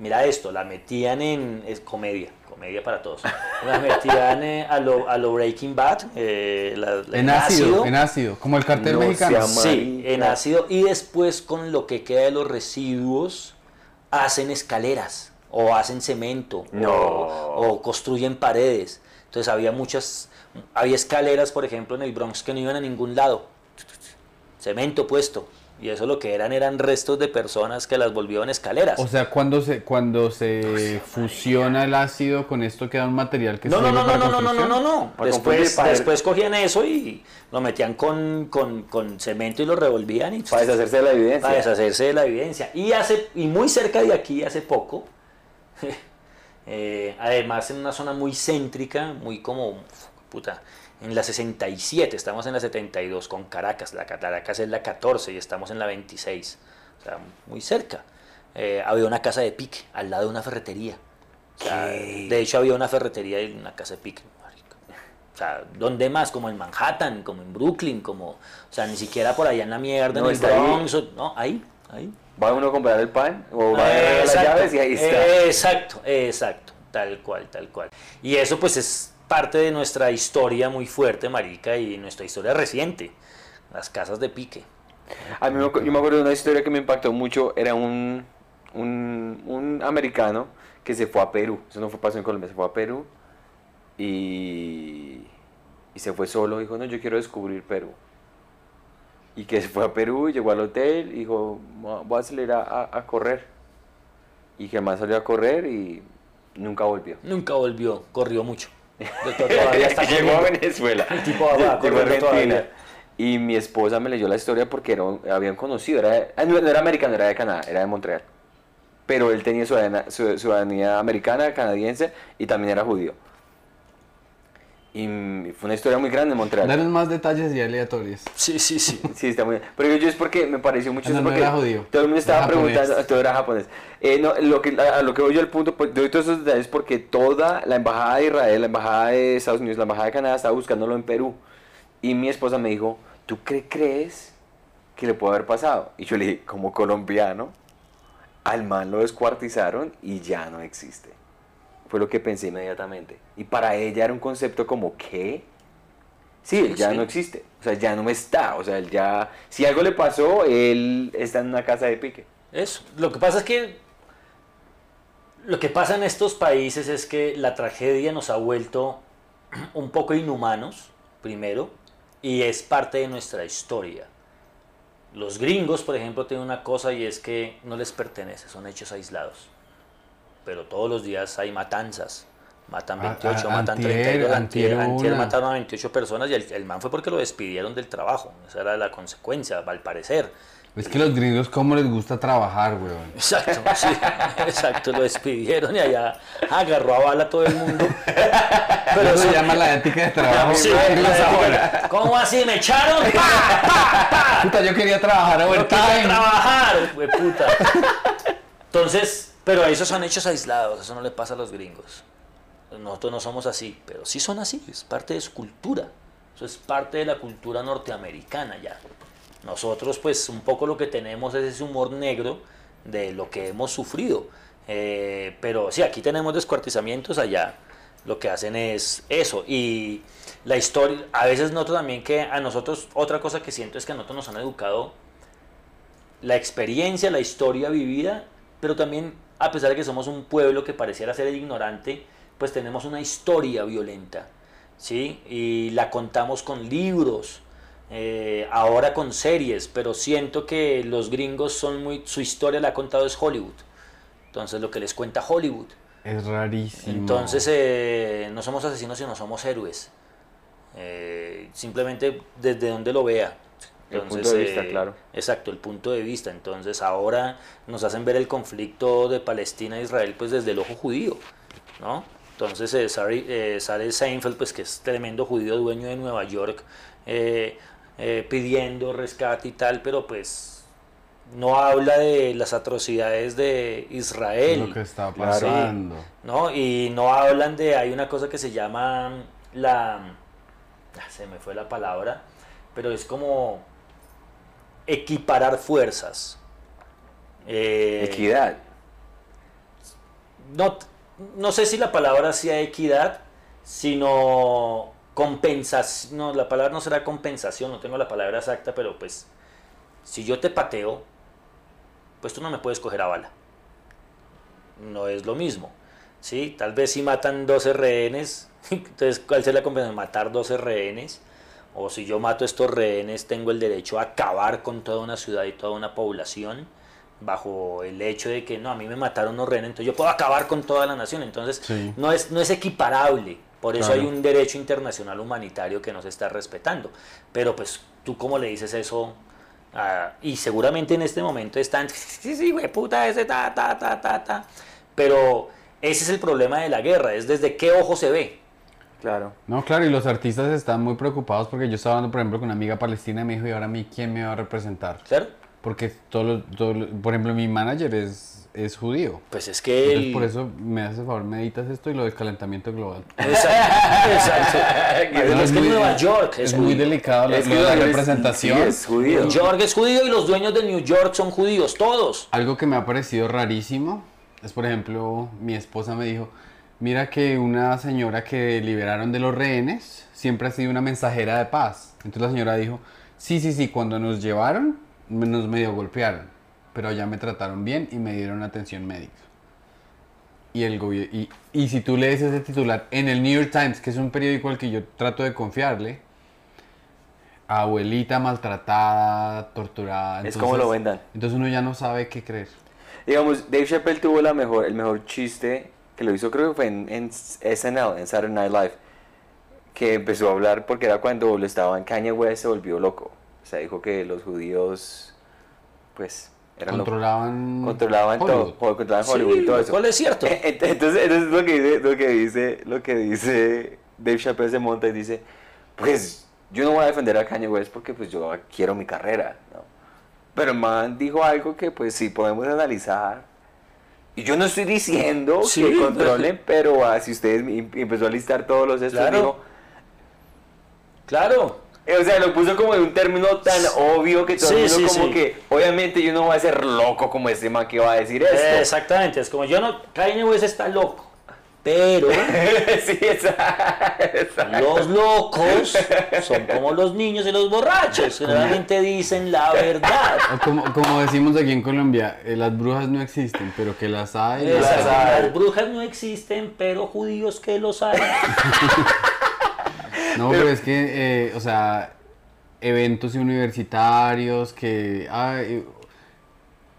Mira esto, la metían en es comedia, comedia para todos. La metían eh, a, lo, a lo Breaking Bad, eh, la- la- En ácido, en ácido, como el cartel No mexicano. Sí, en ácido y después con lo que queda de los residuos hacen escaleras o hacen cemento No. o, o construyen paredes. Entonces había muchas, había escaleras, por ejemplo, en el Bronx que no iban a ningún lado. Cemento puesto. Y eso lo que eran eran restos de personas que las volvieron escaleras. O sea, cuando se cuando se fusiona el ácido con esto queda un material que No, no, sirve no, no, para no, no, no, no, no, no. Para Después, después cogían eso y lo metían con, con, con cemento y lo revolvían y Para deshacerse de la evidencia. para deshacerse de la evidencia. Y, hace, y muy cerca de aquí, hace poco, <laughs> eh, además en una zona muy céntrica, muy como, puta, en la 67, estamos en la 72 con Caracas, la Caracas es la 14 y estamos en la 26, o sea, muy cerca. Eh, había una casa de pique al lado de una ferretería. O sea, de hecho había una ferretería y una casa de pique. O sea, ¿dónde más? Como en Manhattan, como en Brooklyn, como, o sea, ni siquiera por allá en la mierda, No, en el ahí. Bronx, o- no, ahí, ahí. Va uno a comprar el pan o va a agarrar las Exacto, llaves y ahí está. Exacto, exacto, tal cual, tal cual. Y eso pues es parte de nuestra historia muy fuerte, marica, y nuestra historia reciente, las casas de pique. A mí me, yo me acuerdo de una historia que me impactó mucho. Era un, un, un americano que se fue a Perú. Eso no fue pasó en Colombia, se fue a Perú y, y se fue solo. Dijo, no, yo quiero descubrir Perú. Y que se fue a Perú llegó al hotel y dijo, "Voy a- voy a salir a, a- a correr. Y que más salió a correr y nunca volvió. Nunca volvió, corrió mucho. Todavía <laughs> está Llegó a. Venezuela. El <laughs> tipo Llegó a Argentina. todavía. Y mi esposa me leyó la historia porque era, habían conocido. Era, ah, no, no era americano, era de Canadá, era de Montreal. Pero él tenía ciudadanía, ciu- ciudadanía americana, canadiense y también era judío. Y fue una historia muy grande en Montreal. Danos más detalles y aleatorios. Sí, sí, sí. <laughs> Sí, está muy bien. Pero yo es porque me pareció mucho no, eso no porque era judío. todo el mundo estaba Era japonés. preguntando, todo era japonés. Eh, no, lo que, a, a lo que voy yo al punto, pues doy todos esos detalles porque toda la embajada de Israel, la embajada de Estados Unidos, la embajada de Canadá estaba buscándolo en Perú. Y mi esposa me dijo, ¿tú qué crees que le puede haber pasado? Y yo le dije, como colombiano, al man lo descuartizaron y ya no existe. Fue lo que pensé inmediatamente. Y para ella era un concepto como, ¿qué? Sí, él ya Sí. no existe. O sea, ya no está. O sea, él ya. Si algo le pasó, él está en una casa de pique. Eso. Lo que pasa es que lo que pasa en estos países es que la tragedia nos ha vuelto <clears throat> un poco inhumanos, primero, y es parte de nuestra historia. Los gringos, por ejemplo, tienen una cosa y es que no les pertenece, son hechos aislados. Pero todos los días hay matanzas. Matan A- 28, a- matan antier- 32, antier, antier mataron a 28 personas y el, el man fue porque lo despidieron del trabajo. Esa era la consecuencia, al parecer. Es que los gringos, ¿cómo les gusta trabajar, weón? Exacto, <laughs> sí, exacto, lo despidieron y allá agarró a bala a todo el mundo. <laughs> Pero eso se llama la ética de trabajo Sí. ¿Cómo así? ¿Me echaron? <laughs> ¡Pa! ¡Pa! ¡Pa! Puta, yo quería trabajar No quiero overtime. trabajar, puta. Entonces, pero esos son hechos aislados, eso no le pasa a los gringos. Nosotros no somos así, pero sí son así, es parte de su cultura. Eso es parte de la cultura norteamericana ya. Nosotros pues un poco lo que tenemos es ese humor negro de lo que hemos sufrido. Eh, pero sí, aquí tenemos descuartizamientos, allá lo que hacen es eso. Y la historia, a veces noto también que a nosotros, otra cosa que siento es que a nosotros nos han educado la experiencia, la historia vivida, pero también a pesar de que somos un pueblo que pareciera ser ignorante, pues tenemos una historia violenta, ¿sí? Y la contamos con libros, eh, ahora con series, pero siento que los gringos son muy, su historia la ha contado es Hollywood, entonces lo que les cuenta Hollywood. Es rarísimo. Entonces, eh, no somos asesinos, sino somos héroes. Eh, simplemente desde donde lo vea. El punto de vista, eh, claro. Exacto, el punto de vista. Entonces, ahora nos hacen ver el conflicto de Palestina e Israel pues desde el ojo judío, ¿no? Entonces, eh, Sari- eh, sale Seinfeld, pues que es tremendo judío dueño de Nueva York, eh, eh, pidiendo rescate y tal, pero pues no habla de las atrocidades de Israel. lo que está pasando. ¿no? Y no hablan de, hay una cosa que se llama la, ah, se me fue la palabra, pero es como equiparar fuerzas. Eh, Equidad. no, no sé si la palabra sea equidad, sino compensación, no, la palabra no será compensación, no tengo la palabra exacta, pero pues, si yo te pateo, pues tú no me puedes coger a bala. No es lo mismo. ¿sí? Tal vez si matan 12 rehenes, <laughs> entonces ¿cuál sería la compensación? Matar 12 rehenes. O si yo mato estos rehenes, tengo el derecho a acabar con toda una ciudad y toda una población bajo el hecho de que no, a mí me mataron unos rehenes, entonces yo puedo acabar con toda la nación. Entonces Sí. no, es, no es equiparable. Por eso Claro. hay un derecho internacional humanitario que no se está respetando. Pero pues tú cómo le dices eso Ah, y seguramente en este momento están, sí, sí, güey, puta, ese ta, ta, ta, ta, ta. Pero ese es el problema de la guerra, es desde qué ojo se ve. Claro. No, claro, y los artistas están muy preocupados porque yo estaba hablando, por ejemplo, con una amiga palestina y me dijo, ¿y ahora a mí quién me va a representar? ¿Claro? Porque todos los- por ejemplo, mi manager es, es judío. Pues es que Entonces, el... por eso me haces favor, meditas esto y lo del calentamiento global. Exacto, exacto. <laughs> No, es que muy- Nueva York es, es, muy delicado la, Es que la es- representación. sí, es judío. New York es judío y los dueños de New York son judíos, todos. Algo que me ha parecido rarísimo es, por ejemplo, mi esposa me dijo, mira que una señora que liberaron de los rehenes siempre ha sido una mensajera de paz. Entonces la señora dijo, sí, sí, sí, cuando nos llevaron nos medio golpearon, pero allá me trataron bien y me dieron atención médica. Y, el y, y si tú lees ese titular en el New York Times, que es un periódico al que yo trato de confiarle, abuelita maltratada, torturada. Es como lo vendan. Entonces uno ya no sabe qué creer. Digamos, Dave Chappelle tuvo la mejor, el mejor chiste que lo hizo, creo que fue en, en SNL, en Saturday Night Live, que empezó a hablar porque era cuando lo estaba en Kanye West, se volvió loco. O sea, dijo que los judíos, pues, eran locos. Controlaban. Controlaban Hollywood. todo, controlaban Sí, Hollywood y todo eso. cual es cierto. <laughs> Entonces, entonces lo que dice, lo que dice, lo que dice Dave Chappelle se monta y dice, pues yo no voy a defender a Kanye West porque pues yo quiero mi carrera, ¿no? Pero el man dijo algo que pues sí podemos analizar. Y yo no estoy diciendo Sí, que controlen, <laughs> pero así ustedes y empezó a listar todos los estos, Claro. Claro. eh, o sea, lo puso como en un término tan obvio que todo Sí, el mundo sí, como sí. que, obviamente yo no voy a ser loco como este man que va a decir esto. Eh, Exactamente, es como yo no, Kanye West está loco, pero <laughs> sí, exacto. exacto. los locos son como los niños y los borrachos, generalmente dicen la verdad. <laughs> Como, como decimos aquí en Colombia, eh, las brujas no existen, pero que las hay. las hay. Las brujas no existen, pero judíos que los hay. <laughs> No, pero es que, eh, o sea, eventos universitarios que ay,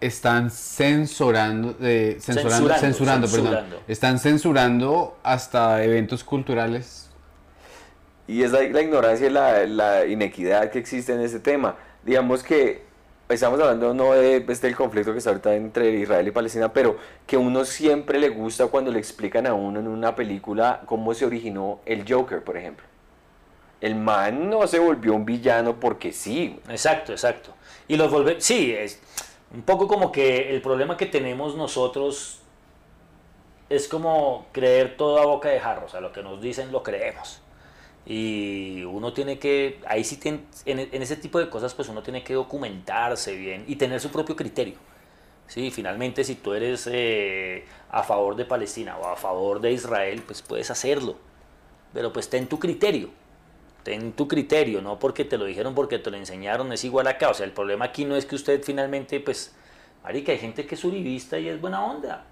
están censurando, eh, censurando, Censurando, censurando, perdón, están censurando hasta eventos culturales. Y es la, la ignorancia y la, la inequidad que existe en ese tema. Digamos que estamos hablando no de este el conflicto que está ahorita entre Israel y Palestina, pero que uno siempre le gusta cuando le explican a uno en una película cómo se originó el Joker, por ejemplo. El man no se volvió un villano porque sí. Exacto, exacto. Y los volver, sí, es un poco como que el problema que tenemos nosotros es como creer todo a boca de jarro, o sea, lo que nos dicen lo creemos. Y uno tiene que, ahí sí, en ese tipo de cosas, pues uno tiene que documentarse bien y tener su propio criterio. Sí, finalmente, si tú eres eh, a favor de Palestina o a favor de Israel, pues puedes hacerlo. Pero pues ten tu criterio. Ten tu criterio, no porque te lo dijeron, porque te lo enseñaron, es igual acá. O sea, el problema aquí no es que usted finalmente, pues, marica, hay gente que es uribista y es buena onda.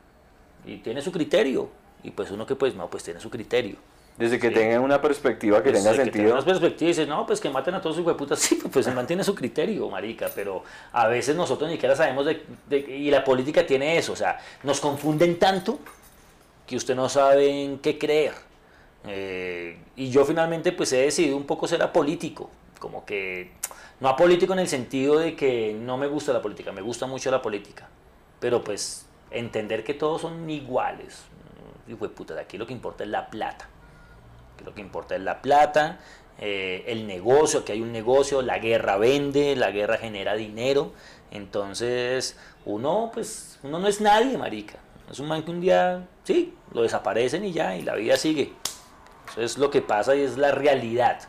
Y tiene su criterio. Y pues uno que pues, no, pues tiene su criterio. Desde que Sí. tengan una perspectiva que Pues, tenga que tenga sentido. unas perspectivas y dices, no, pues que maten a todos sus hueputas. <laughs> Sí, pues se mantiene su criterio, marica. Pero a veces nosotros ni siquiera sabemos de, de- Y la política tiene eso. O sea, nos confunden tanto que usted no sabe en qué creer. Eh, y yo finalmente pues he decidido un poco ser apolítico, como que no apolítico en el sentido de que no me gusta la política, me gusta mucho la política, pero pues entender que todos son iguales. Y fue puta, de aquí lo que importa es la plata. Lo que importa es la plata, eh, el negocio, que hay un negocio, la guerra vende, la guerra genera dinero. Entonces, uno, pues, uno no es nadie, marica. Es un man que un día, sí, lo desaparecen y ya, y la vida sigue. Es lo que pasa y es la realidad.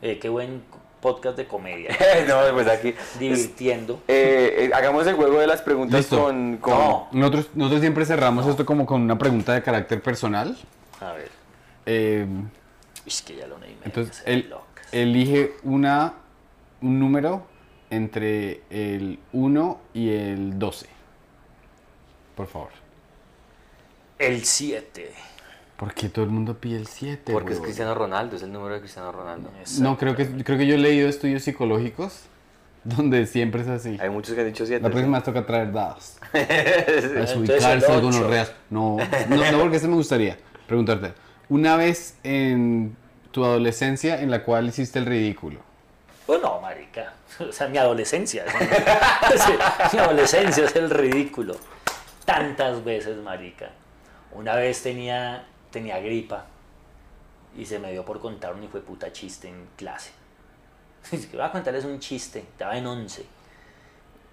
Eh, qué buen podcast de comedia. <laughs> no, pues aquí. Divirtiendo. Eh, eh, hagamos el juego de las preguntas Listo. con. con- No. Nosotros, nosotros siempre cerramos esto como con una pregunta de carácter personal. A ver. Eh, Es que ya lo leí. me entonces, locas. elige una, un número entre el 1 y el 12. Por favor. El 7. ¿Por qué todo el mundo pide el 7? Porque es Cristiano Ronaldo, es el número de Cristiano Ronaldo. No, creo que, creo que yo he leído estudios psicológicos <laughs> donde siempre es así. Hay muchos que han dicho 7. La próxima vez toca traer dados. <laughs> Para ubicarse algunos reas. No, no, no, porque eso me gustaría preguntarte. Una vez en tu adolescencia en la cual hiciste el ridículo. Bueno, marica. <laughs> O sea, mi adolescencia. Sí, mi adolescencia es el ridículo. Tantas veces, marica. Una vez tenía, tenía gripa y se me dio por contar un hijo de puta chiste en clase. <laughs> Que voy a contarles un chiste. Estaba en 11.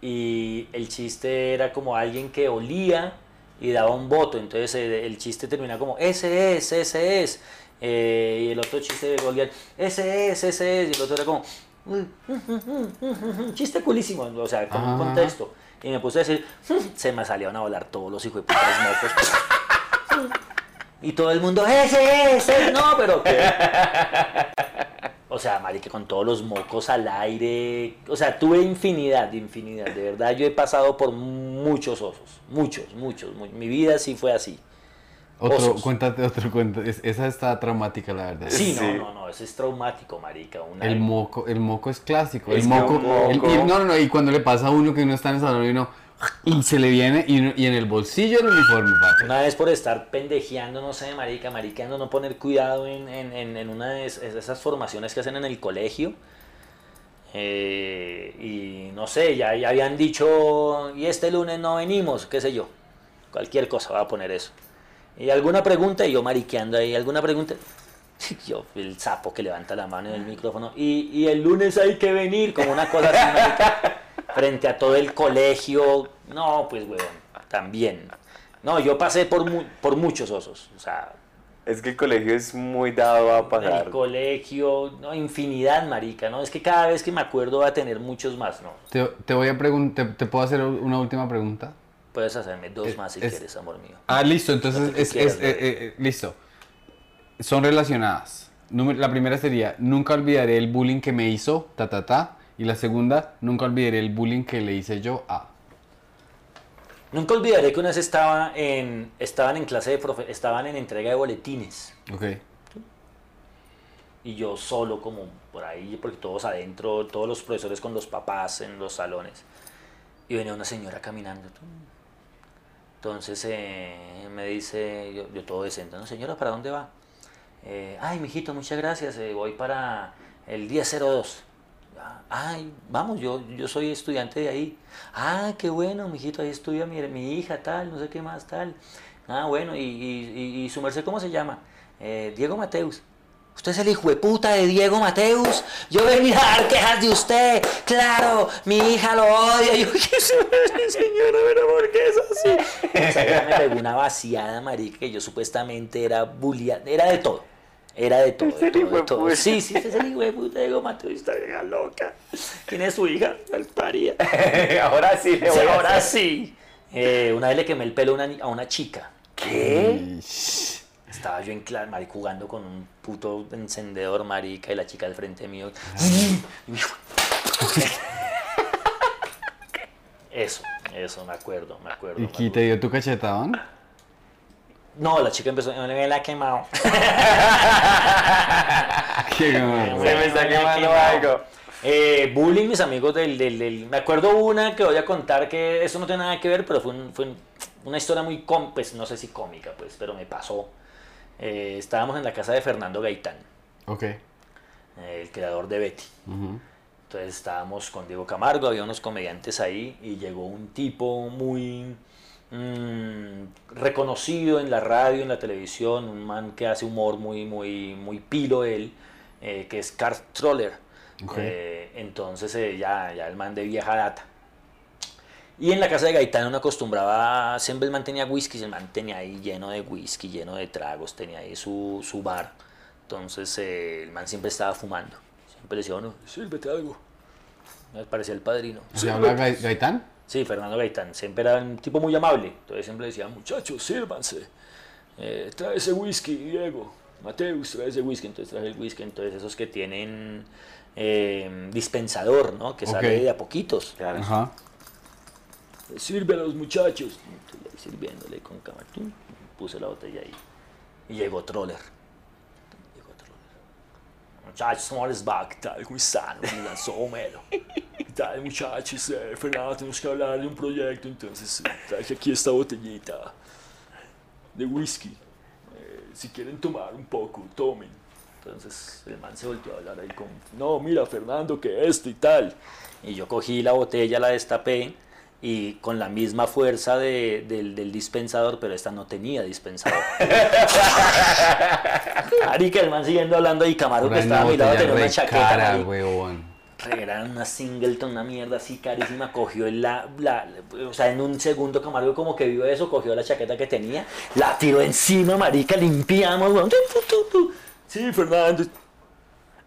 Y el chiste era como alguien que olía y daba un voto. Entonces eh, el chiste termina como, ese es, ese es. Eh, y el otro chiste olía, ese es, ese es. Y el otro era como, un chiste culísimo, o sea, con un Ah. contexto. Y me puse a decir, <laughs> se me salieron a volar todos los hijos de putas mocos. <laughs> Y todo el mundo, ese, ese, no, pero que... <laughs> O sea, marica, con todos los mocos al aire. O sea, tuve infinidad, infinidad. De verdad, yo he pasado por muchos osos. Muchos, muchos. mu- Mi vida sí fue así. Otro, Osos. cuéntate otro cuento. Es- esa está traumática, la verdad. Sí, Sí. no, no, no. Eso es traumático, marica. Una El moco, el moco es clásico. Es el moco, un el- moco- y, no, no, no, y cuando le pasa a uno que uno está en el salón y uno y se le viene y, y en el bolsillo el uniforme, papi. Una vez por estar pendejeando, no sé, marica, mariqueando, no poner cuidado en, en, en, una de es- esas formaciones que hacen en el colegio. Eh, y no sé, ya, ya habían dicho, y este lunes no venimos, qué sé yo. Cualquier cosa, va a poner eso. Y alguna pregunta, y yo mariqueando ahí, alguna pregunta. <laughs> Yo, el sapo que levanta la mano en el micrófono. Y, y el lunes hay que venir, como una cosa así, marica, <laughs> frente a todo el colegio. No, pues, weón, también. No, yo pasé por, mu- por muchos osos. O sea, Es que el colegio es muy dado a pasar. el colegio, no, infinidad, marica, ¿no? Es que cada vez que me acuerdo va a tener muchos más, ¿no? Te, te voy a preguntar, te, puedo hacer una última pregunta? Puedes hacerme dos Es- más si es- quieres, amor mío. Ah, listo, entonces es, quieras, es- eh, eh, eh, listo. Son relacionadas. Número- La primera sería, nunca olvidaré el bullying que me hizo, ta, ta, ta. Y la segunda, nunca olvidaré el bullying que le hice yo a. Nunca olvidaré que una vez estaba en, estaban en clase de profe, estaban en entrega de boletines. Ok. y yo solo como por ahí, porque todos adentro, todos los profesores con los papás en los salones. Y venía una señora caminando. Entonces eh, me dice, yo, yo todo decente, no señora, ¿para dónde va? Eh, Ay, mijito, muchas gracias, eh, voy para el 1002. "Ah, Ay, vamos, yo, yo soy estudiante de ahí. Ah, qué bueno, mijito, ahí estudia mi, mi hija, tal, no sé qué más, tal. Ah, bueno, ¿y, y, su merced cómo se llama? "Eh, Diego Mateus. Usted es el hijo de puta de Diego Mateus. Yo venía a dar quejas de usted. Claro, mi hija lo odia. <laughs> Yo, ¿qué se- señora, pero por qué es así? Me pegó una vaciada, marica, que yo supuestamente era bulliada. Era de todo. Era de todo, de todo, de todo. Sí, sí, este es el hijo de puta de Diego Mateus. Esta vieja loca. ¿Quién es su hija? El paría. <laughs> ahora sí le Sí, voy a ahora hacer. sí. Eh, una vez le quemé el pelo a una, ni- a una chica. ¿Qué? Estaba yo en clase, jugando con un puto encendedor, marica, y la chica al frente mío. <laughs> Eso, eso, me acuerdo, me acuerdo. ¿Y me te dio tu cachetadón? No, la chica empezó, me la ha quemado. <laughs> Qué Se gordo. me está Me quemando quemado. algo. Eh, bullying, mis amigos del, del, del- Me acuerdo una que voy a contar que eso no tiene nada que ver, pero fue un, fue un- una historia muy, com pues no sé si cómica, pues, pero me pasó. Eh, estábamos en la casa de Fernando Gaitán, Ok. eh, el creador de Betty. Entonces estábamos con Diego Camargo, había unos comediantes ahí y llegó un tipo muy mm, reconocido en la radio, en la televisión, un man que hace humor muy, muy, muy pilo él, eh, que es Carl Troller. Eh, entonces eh, ya, ya el man de vieja data. Y en la casa de Gaitán uno acostumbraba, siempre el man tenía whisky, el man tenía ahí lleno de whisky, lleno de tragos, tenía ahí su, su bar. Entonces eh, el man siempre estaba fumando. Siempre le decía, bueno, sírvete algo. Me parecía el padrino. ¿Se habla Gai- Gaitán? Sí, Fernando Gaitán, siempre era un tipo muy amable. Entonces siempre decía, muchachos, sírvanse. Eh, trae ese whisky, Diego. Mateus, trae ese whisky. Entonces trae el whisky. Entonces esos que tienen eh, dispensador, ¿no? Que sale de a poquitos. Claro. Ajá. Sirve a los muchachos. Entonces ahí sirviéndole con camarón. Puse la botella ahí. Y llegó Troller. Llegó Troller. Muchachos, somos back, tal, ¿cómo están? Me lanzó Homero. ¿Qué tal, muchachos? Eh, Fernando, tenemos que hablar de un proyecto, entonces traje aquí esta botellita de whisky. Eh, si quieren tomar un poco, tomen. Entonces el man se volteó a hablar ahí con, no, mira, Fernando, que esto y tal. Y yo cogí la botella, la destapé y con la misma fuerza de- del, del dispensador, pero esta no tenía dispensador. <laughs> Marica, el man siguiendo hablando Camargo Por que estaba a mi lado tenía una chaqueta. cara. Era una Singleton, una mierda así carísima. Cogió la, la- O sea, en un segundo Camargo como que vio eso, cogió la chaqueta que tenía, la tiró encima, marica, limpiamos, weón. Sí, Fernando.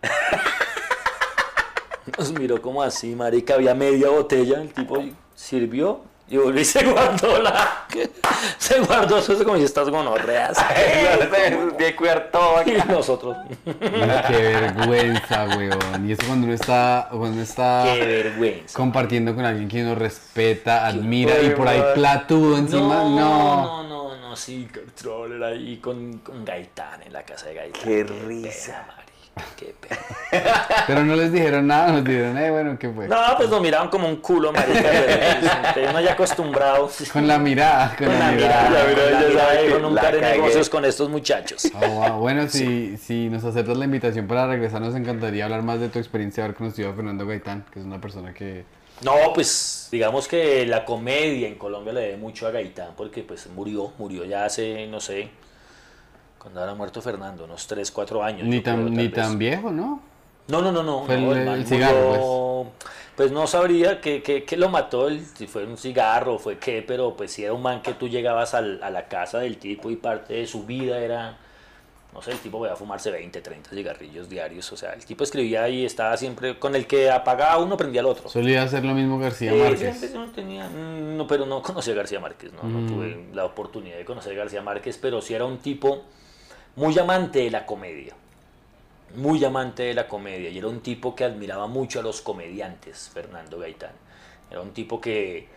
<laughs> Nos miró como así, marica, había media botella, el tipo sirvió y volvió y se guardó la... <laughs> Se guardó eso como si estás gonorreas. <laughs> <laughs> De cuidar todo Y nosotros, Mira, qué vergüenza, huevón. Y eso cuando uno está, cuando uno está qué vergüenza. compartiendo con alguien que uno respeta, admira y por ahí platudo encima. No. no, no, no, sí, Controller ahí con, con Gaitán en la casa de Gaitán. Qué pena, risa. Qué. <laughs> Pero no les dijeron nada, nos dijeron, eh, bueno, ¿qué fue? No, pues nos miraban como un culo, marica. pero Uno ya acostumbrado. Con la mirada, con, Con la, la mirada, mirada. La mirada con la ya mirada sabe con un par de cagué. negocios con estos muchachos. Wow. Bueno, si, si nos aceptas la invitación para regresar, nos encantaría hablar más de tu experiencia de haber conocido a Fernando Gaitán, que es una persona que... No, pues digamos que la comedia en Colombia le debe mucho a Gaitán porque pues murió, murió ya hace, no sé, cuando habrá muerto Fernando, unos 3, 4 años. Ni creo, tan, ni tan viejo, ¿no? No, no, no, no. Fue no, el- el el cigarro, murió- pues. no sabría qué qué- qué lo mató, el- si fue un cigarro, fue qué, pero pues si era un man que tú llegabas al- a la casa del tipo y parte de su vida era, no sé, el tipo podía fumarse 20, 30 cigarrillos diarios, o sea, el tipo escribía y estaba siempre, con el que apagaba uno prendía al otro. Solía hacer lo mismo García Márquez. siempre no tenía, mm, no, pero no conocí a García Márquez, no, no Mm. tuve la oportunidad de conocer a García Márquez, pero sí era un tipo muy amante de la comedia, muy amante de la comedia, y era un tipo que admiraba mucho a los comediantes, Fernando Gaitán. Era un tipo que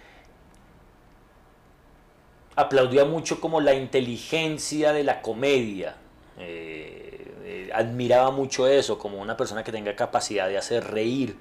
aplaudía mucho como la inteligencia de la comedia. eh, eh, admiraba mucho eso, como una persona que tenga capacidad de hacer reír.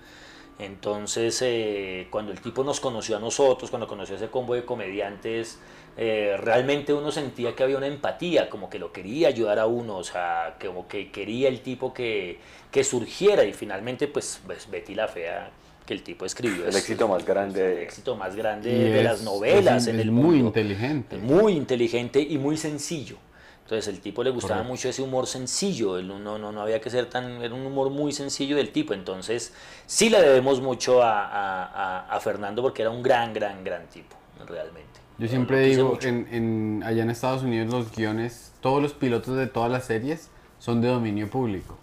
Entonces, eh, cuando el tipo nos conoció a nosotros, cuando conoció a ese combo de comediantes, eh, realmente uno sentía que había una empatía, como que lo quería ayudar a uno, o sea, como que quería el tipo que, que surgiera y finalmente, pues, pues, Betty la Fea, que el tipo escribió. El es- éxito más grande. el éxito más grande Y de es- las novelas es- en es el muy mundo. inteligente. Es Muy inteligente y muy sencillo. Entonces el tipo le gustaba Correcto. mucho ese humor sencillo, él no, no, no había que ser tan, era un humor muy sencillo del tipo, entonces sí le debemos mucho a, a- a- a Fernando porque era un gran, gran, gran tipo, realmente. Yo siempre digo, en, en- allá en Estados Unidos los guiones, todos los pilotos de todas las series son de dominio público.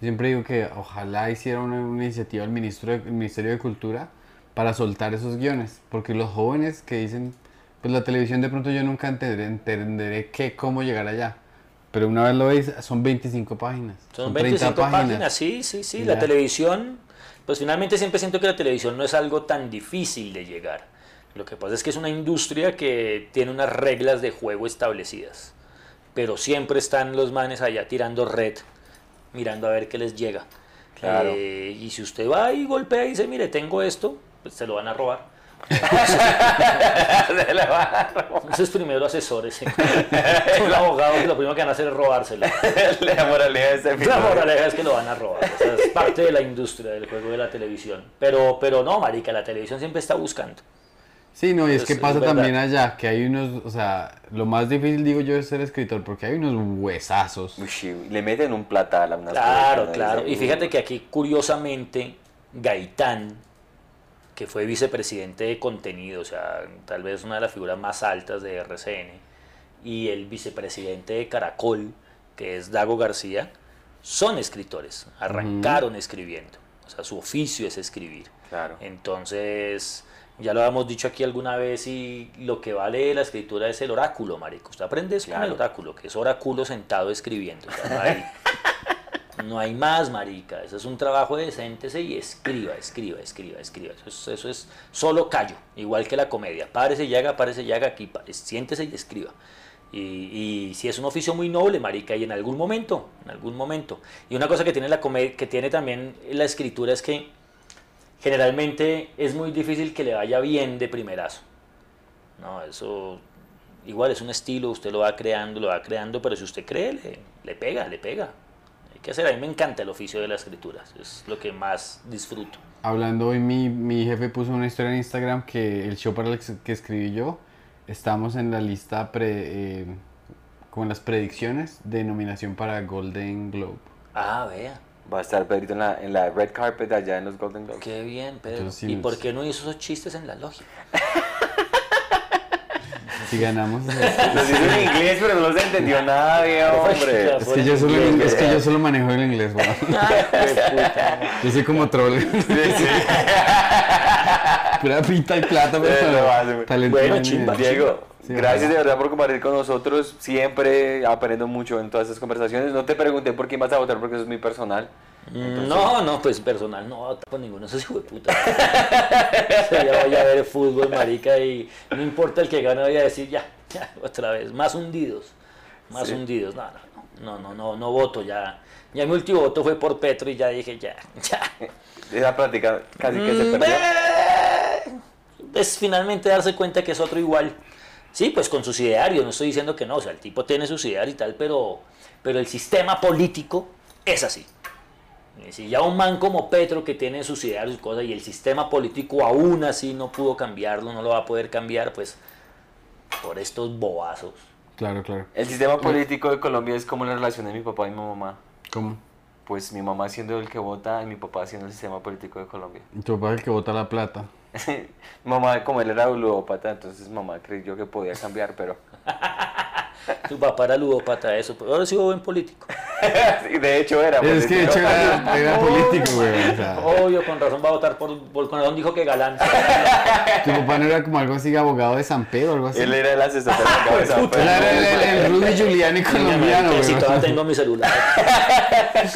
Siempre digo que ojalá hiciera una, una iniciativa el, ministro de- el Ministerio de Cultura para soltar esos guiones, porque los jóvenes que dicen, pues la televisión de pronto yo nunca entenderé, entenderé qué, cómo llegar allá. Pero una vez lo veis, son 25 páginas. Son 25 páginas. sí, sí, sí. Y La televisión, pues finalmente siempre siento que la televisión no es algo tan difícil de llegar. Lo que pasa es que es una industria que tiene unas reglas de juego establecidas. Pero siempre están los manes allá tirando red, mirando a ver qué les llega. Claro. Eh, y si usted va y golpea y dice, mire, tengo esto, pues se lo van a robar. <laughs> Se la van a robar. Esos primero asesores. ¿sí? <laughs> Un abogado que lo primero que van a hacer es robárselo. La moraleja de este La moraleja es que lo van a robar. O sea, es parte de la industria del juego de la televisión. Pero, pero no, marica, la televisión siempre está buscando. Sí, no, y es Es- que pasa también allá, que hay unos, o sea, lo más difícil digo yo es ser escritor, porque hay unos huesazos. Uy, le meten un platal a unas Claro, cosas, claro. Y fíjate que aquí, curiosamente, Gaitán, que fue vicepresidente de contenido, o sea, tal vez una de las figuras más altas de RCN, y el vicepresidente de Caracol, que es Dago García, son escritores, arrancaron escribiendo. O sea, su oficio es escribir. Claro. Entonces, ya lo habíamos dicho aquí alguna vez y lo que vale la escritura es el oráculo, marico. Usted aprende eso con Claro. el oráculo, que es oráculo sentado escribiendo. O sea, no, hay, <laughs> no hay más, marica. Eso es un trabajo de decéntese y escriba, escriba, escriba, escriba. Eso es, eso es solo callo, igual que la comedia. Párese y haga, párese y haga aquí, pare- siéntese y escriba. Y, y si es un oficio muy noble, marica, y en algún momento, en algún momento. Y una cosa que tiene la comedia, que tiene también la escritura es que generalmente es muy difícil que le vaya bien de primerazo. No, eso igual es un estilo, usted lo va creando, lo va creando, pero si usted cree, le, le pega, le pega. Hay que hacer, a mí me encanta el oficio de la escritura, es lo que más disfruto. Hablando hoy, mi, mi jefe puso una historia en Instagram que el show para el que escribí yo, estamos en la lista, pre, eh, con las predicciones de nominación para Golden Globe. Ah, vea, Va a estar Pedrito en la, en la red carpet allá en los Golden Globes. qué bien, Pedro. Sí ¿Y por qué no hizo esos chistes en la logia? <laughs> Si ganamos... Los hizo en inglés, pero no se entendió nada, viejo, hombre. es, que yo solo, es que yo solo manejo el inglés, weón. <laughs> Yo soy como troll. <laughs> Pura pinta y plata, lo pero talento Bueno, chimba. Diego, Sí, gracias de verdad por compartir con nosotros. Siempre aprendo mucho en todas estas conversaciones. No te pregunté por quién vas a votar porque eso es muy personal. Mm, No, no, pues personal, no por ninguno, eso es hijo de puta. O sea, ya voy a ver fútbol, marica, y no importa el que gane, voy a decir ya, ya, otra vez, más hundidos, más Sí. hundidos. No, no, no, no, no, no voto, ya. Ya mi último voto fue por Petro y ya dije, ya, <laughs> ya. Esa plática casi que se Mm, perdió. ve. Es finalmente darse cuenta que es otro igual. Sí, pues con sus idearios, no estoy diciendo que no, o sea, el tipo tiene sus idearios y tal, pero, pero el sistema político es así. Y Si ya un man como Petro que tiene sus idearios y cosas y el sistema político aún así no pudo cambiarlo, no lo va a poder cambiar, pues por estos bobazos. Claro, claro. El sistema político de Colombia es como la relación de mi papá y mi mamá. ¿Cómo? Pues mi mamá siendo el que vota y mi papá siendo el sistema político de Colombia. Tu papá es el que bota la plata. <laughs> mi mamá, como él era ludópata, entonces mamá creyó que podía cambiar, pero... <laughs> Su papá era ludópata, eso, pero ahora sí buen político. <laughs> Sí, de hecho era. Es que de hecho era, era <laughs> político, güey. O sea, Obvio, con razón va a votar por, por con razón dijo que galán. tu papá no era como algo así, abogado de San Pedro algo así. Él era el asesor de la cabeza. Él era el, el, el Rudy Giuliani colombiano, güey. si todavía tengo mi celular. <laughs>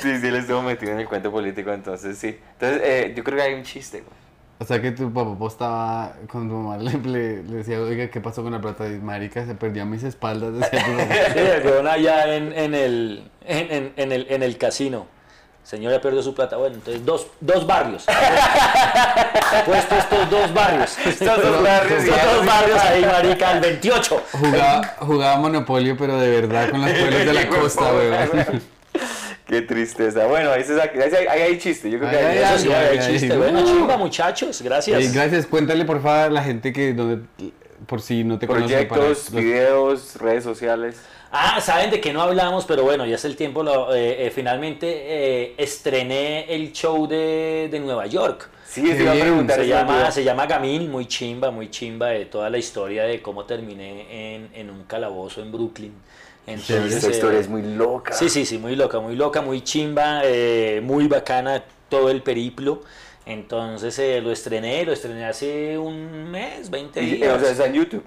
Sí, sí, él estuvo metido en el cuento político, entonces sí. Entonces, eh, yo creo que hay un chiste, güey. O sea que tu papá postaba con tu mamá <laughs> le, le, le decía, oiga, ¿qué pasó con la plata? Y marica, se perdió a mis espaldas, decía tu <laughs> papá. Sí, el weón allá en, en, el, en, en- en el, en el casino. Señor ya perdió su plata. Bueno, entonces dos, dos barrios. <laughs> Puesto estos dos barrios. Estos dos barrios, Estos dos barrios ahí, marica, el 28. Jugaba, jugaba Monopolio, pero de verdad, con los pueblos de la costa, güey. Qué tristeza. Bueno, ahí, se saca- ahí, hay- ahí hay chiste. Yo creo que Ahí hay Eso hay sí, hay ahí, chiste. ahí. Bueno, chimba, muchachos. Gracias. Y gracias, cuéntale por favor a la gente que donde, por si no te conoce. para proyectos, los- videos, redes sociales. Ah, saben de qué no hablamos, pero bueno, ya es el tiempo. lo- eh, eh, finalmente eh, estrené el show de, de Nueva York. Sí, eso iba a preguntar. Se llama, se llama Gamín, muy chimba, muy chimba de toda la historia de cómo terminé en, en un calabozo en Brooklyn. Entonces, Esta eh, historia es muy loca. Sí, sí, sí, muy loca, muy loca, muy chimba, eh, muy bacana todo el periplo. Entonces eh, lo estrené, lo estrené hace un mes, 20 Y, eh, días. o sea, está en YouTube.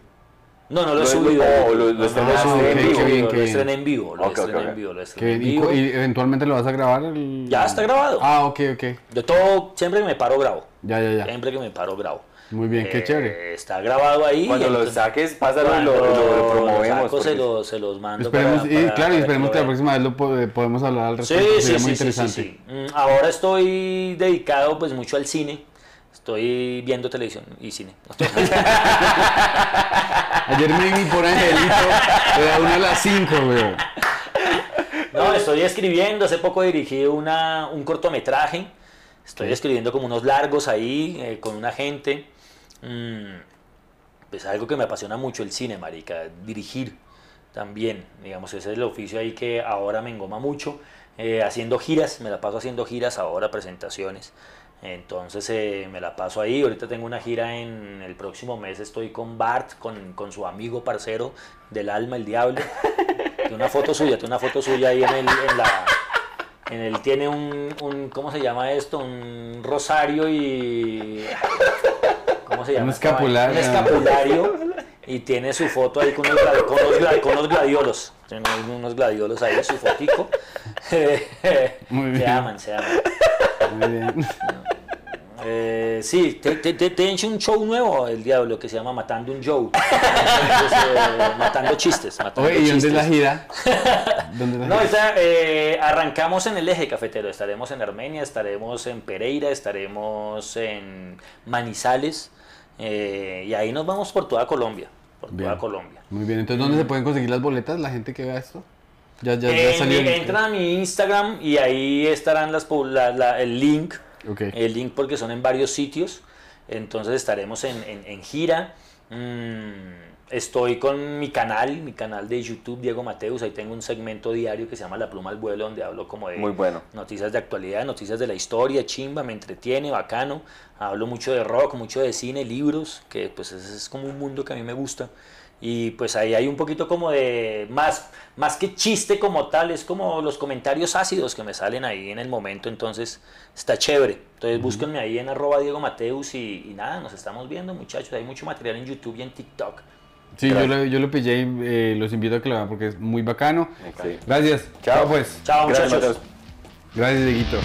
no, no lo he lo- subido. lo- bien. estrené en vivo, lo estrené en vivo, lo estrené en bien. ¿Y, vivo. y eventualmente lo vas a grabar? el- Ya está grabado. Ah, ok, ok. Yo todo, siempre que me paro grabo. Ya, ya, ya. Siempre que me paro grabo. Muy bien, qué Eh, chévere. Está grabado ahí. Cuando lo entonces- saques, pásalo y lo, cuando lo- lo promovemos. saco, se, los, se los mando. Esperemos, para- y para- claro, y esperemos que la lo vean. próxima vez lo po- podemos hablar al respecto. sí, Sería sí, muy sí, sí, interesante. sí. Mm, Ahora estoy dedicado pues mucho al cine. Estoy viendo televisión y cine. <laughs> Ayer me vi por Angelito, era una a las 5, weón. No, estoy escribiendo. Hace poco dirigí una, un cortometraje. Estoy escribiendo como unos largos ahí eh, con una gente. Mm, pues algo que me apasiona mucho el cine, marica. Dirigir también. Digamos, ese es el oficio ahí que ahora me engoma mucho. Eh, haciendo giras, me la paso haciendo giras ahora, presentaciones. Entonces eh, me la paso ahí. Ahorita tengo una gira en el próximo mes. Estoy con Bart, con, con su amigo parcero del alma, el diablo. <laughs> Tiene una foto suya, tiene una foto suya ahí en, el, en la. En el tiene un, un. ¿Cómo se llama esto? Un rosario y. ¿Cómo se llama? Un escapulario. Un escapulario. Y tiene su foto ahí con unos, con con unos gladiolos. Tiene unos gladiolos ahí, su fotico. <laughs> Muy Se bien. aman, se aman. Muy bien. Eh, sí, te, te, te- te he hecho un show nuevo, el diablo, que se llama Matando un Joe. Entonces, eh, matando chistes. Matando Oye, ¿y dónde es la gira? <laughs> ¿Dónde es la No, gira? eh, arrancamos en el eje cafetero. Estaremos en Armenia, estaremos en Pereira, estaremos en Manizales. Eh, y ahí nos vamos por toda Colombia. Por Bien. toda Colombia. Muy bien, entonces ¿dónde se pueden conseguir las boletas la gente que vea esto? Ya, ya, ya En- salió. el- entran a mi Instagram y ahí estarán las, la- la- el link. El link porque son en varios sitios. Entonces estaremos en, en- en gira. Mm, estoy con mi canal, mi canal de YouTube, Diego Mateus. Ahí tengo un segmento diario que se llama La Pluma al Vuelo, donde hablo como de Muy bueno. noticias de actualidad, noticias de la historia, chimba, me entretiene, bacano. Hablo mucho de rock, mucho de cine, libros, que pues ese es como un mundo que a mí me gusta. Y pues ahí hay un poquito como de más, más que chiste como tal, es como los comentarios ácidos que me salen ahí en el momento, entonces está chévere. Entonces búsquenme ahí en arroba Diego Mateus y, y nada, nos estamos viendo muchachos, hay mucho material en YouTube y en TikTok. Sí, yo lo, yo lo pillé y eh, los invito a que lo vean porque es muy bacano. Sí. Gracias. Chao. pues. Chao Gracias, muchachos. Gracias, Dieguito.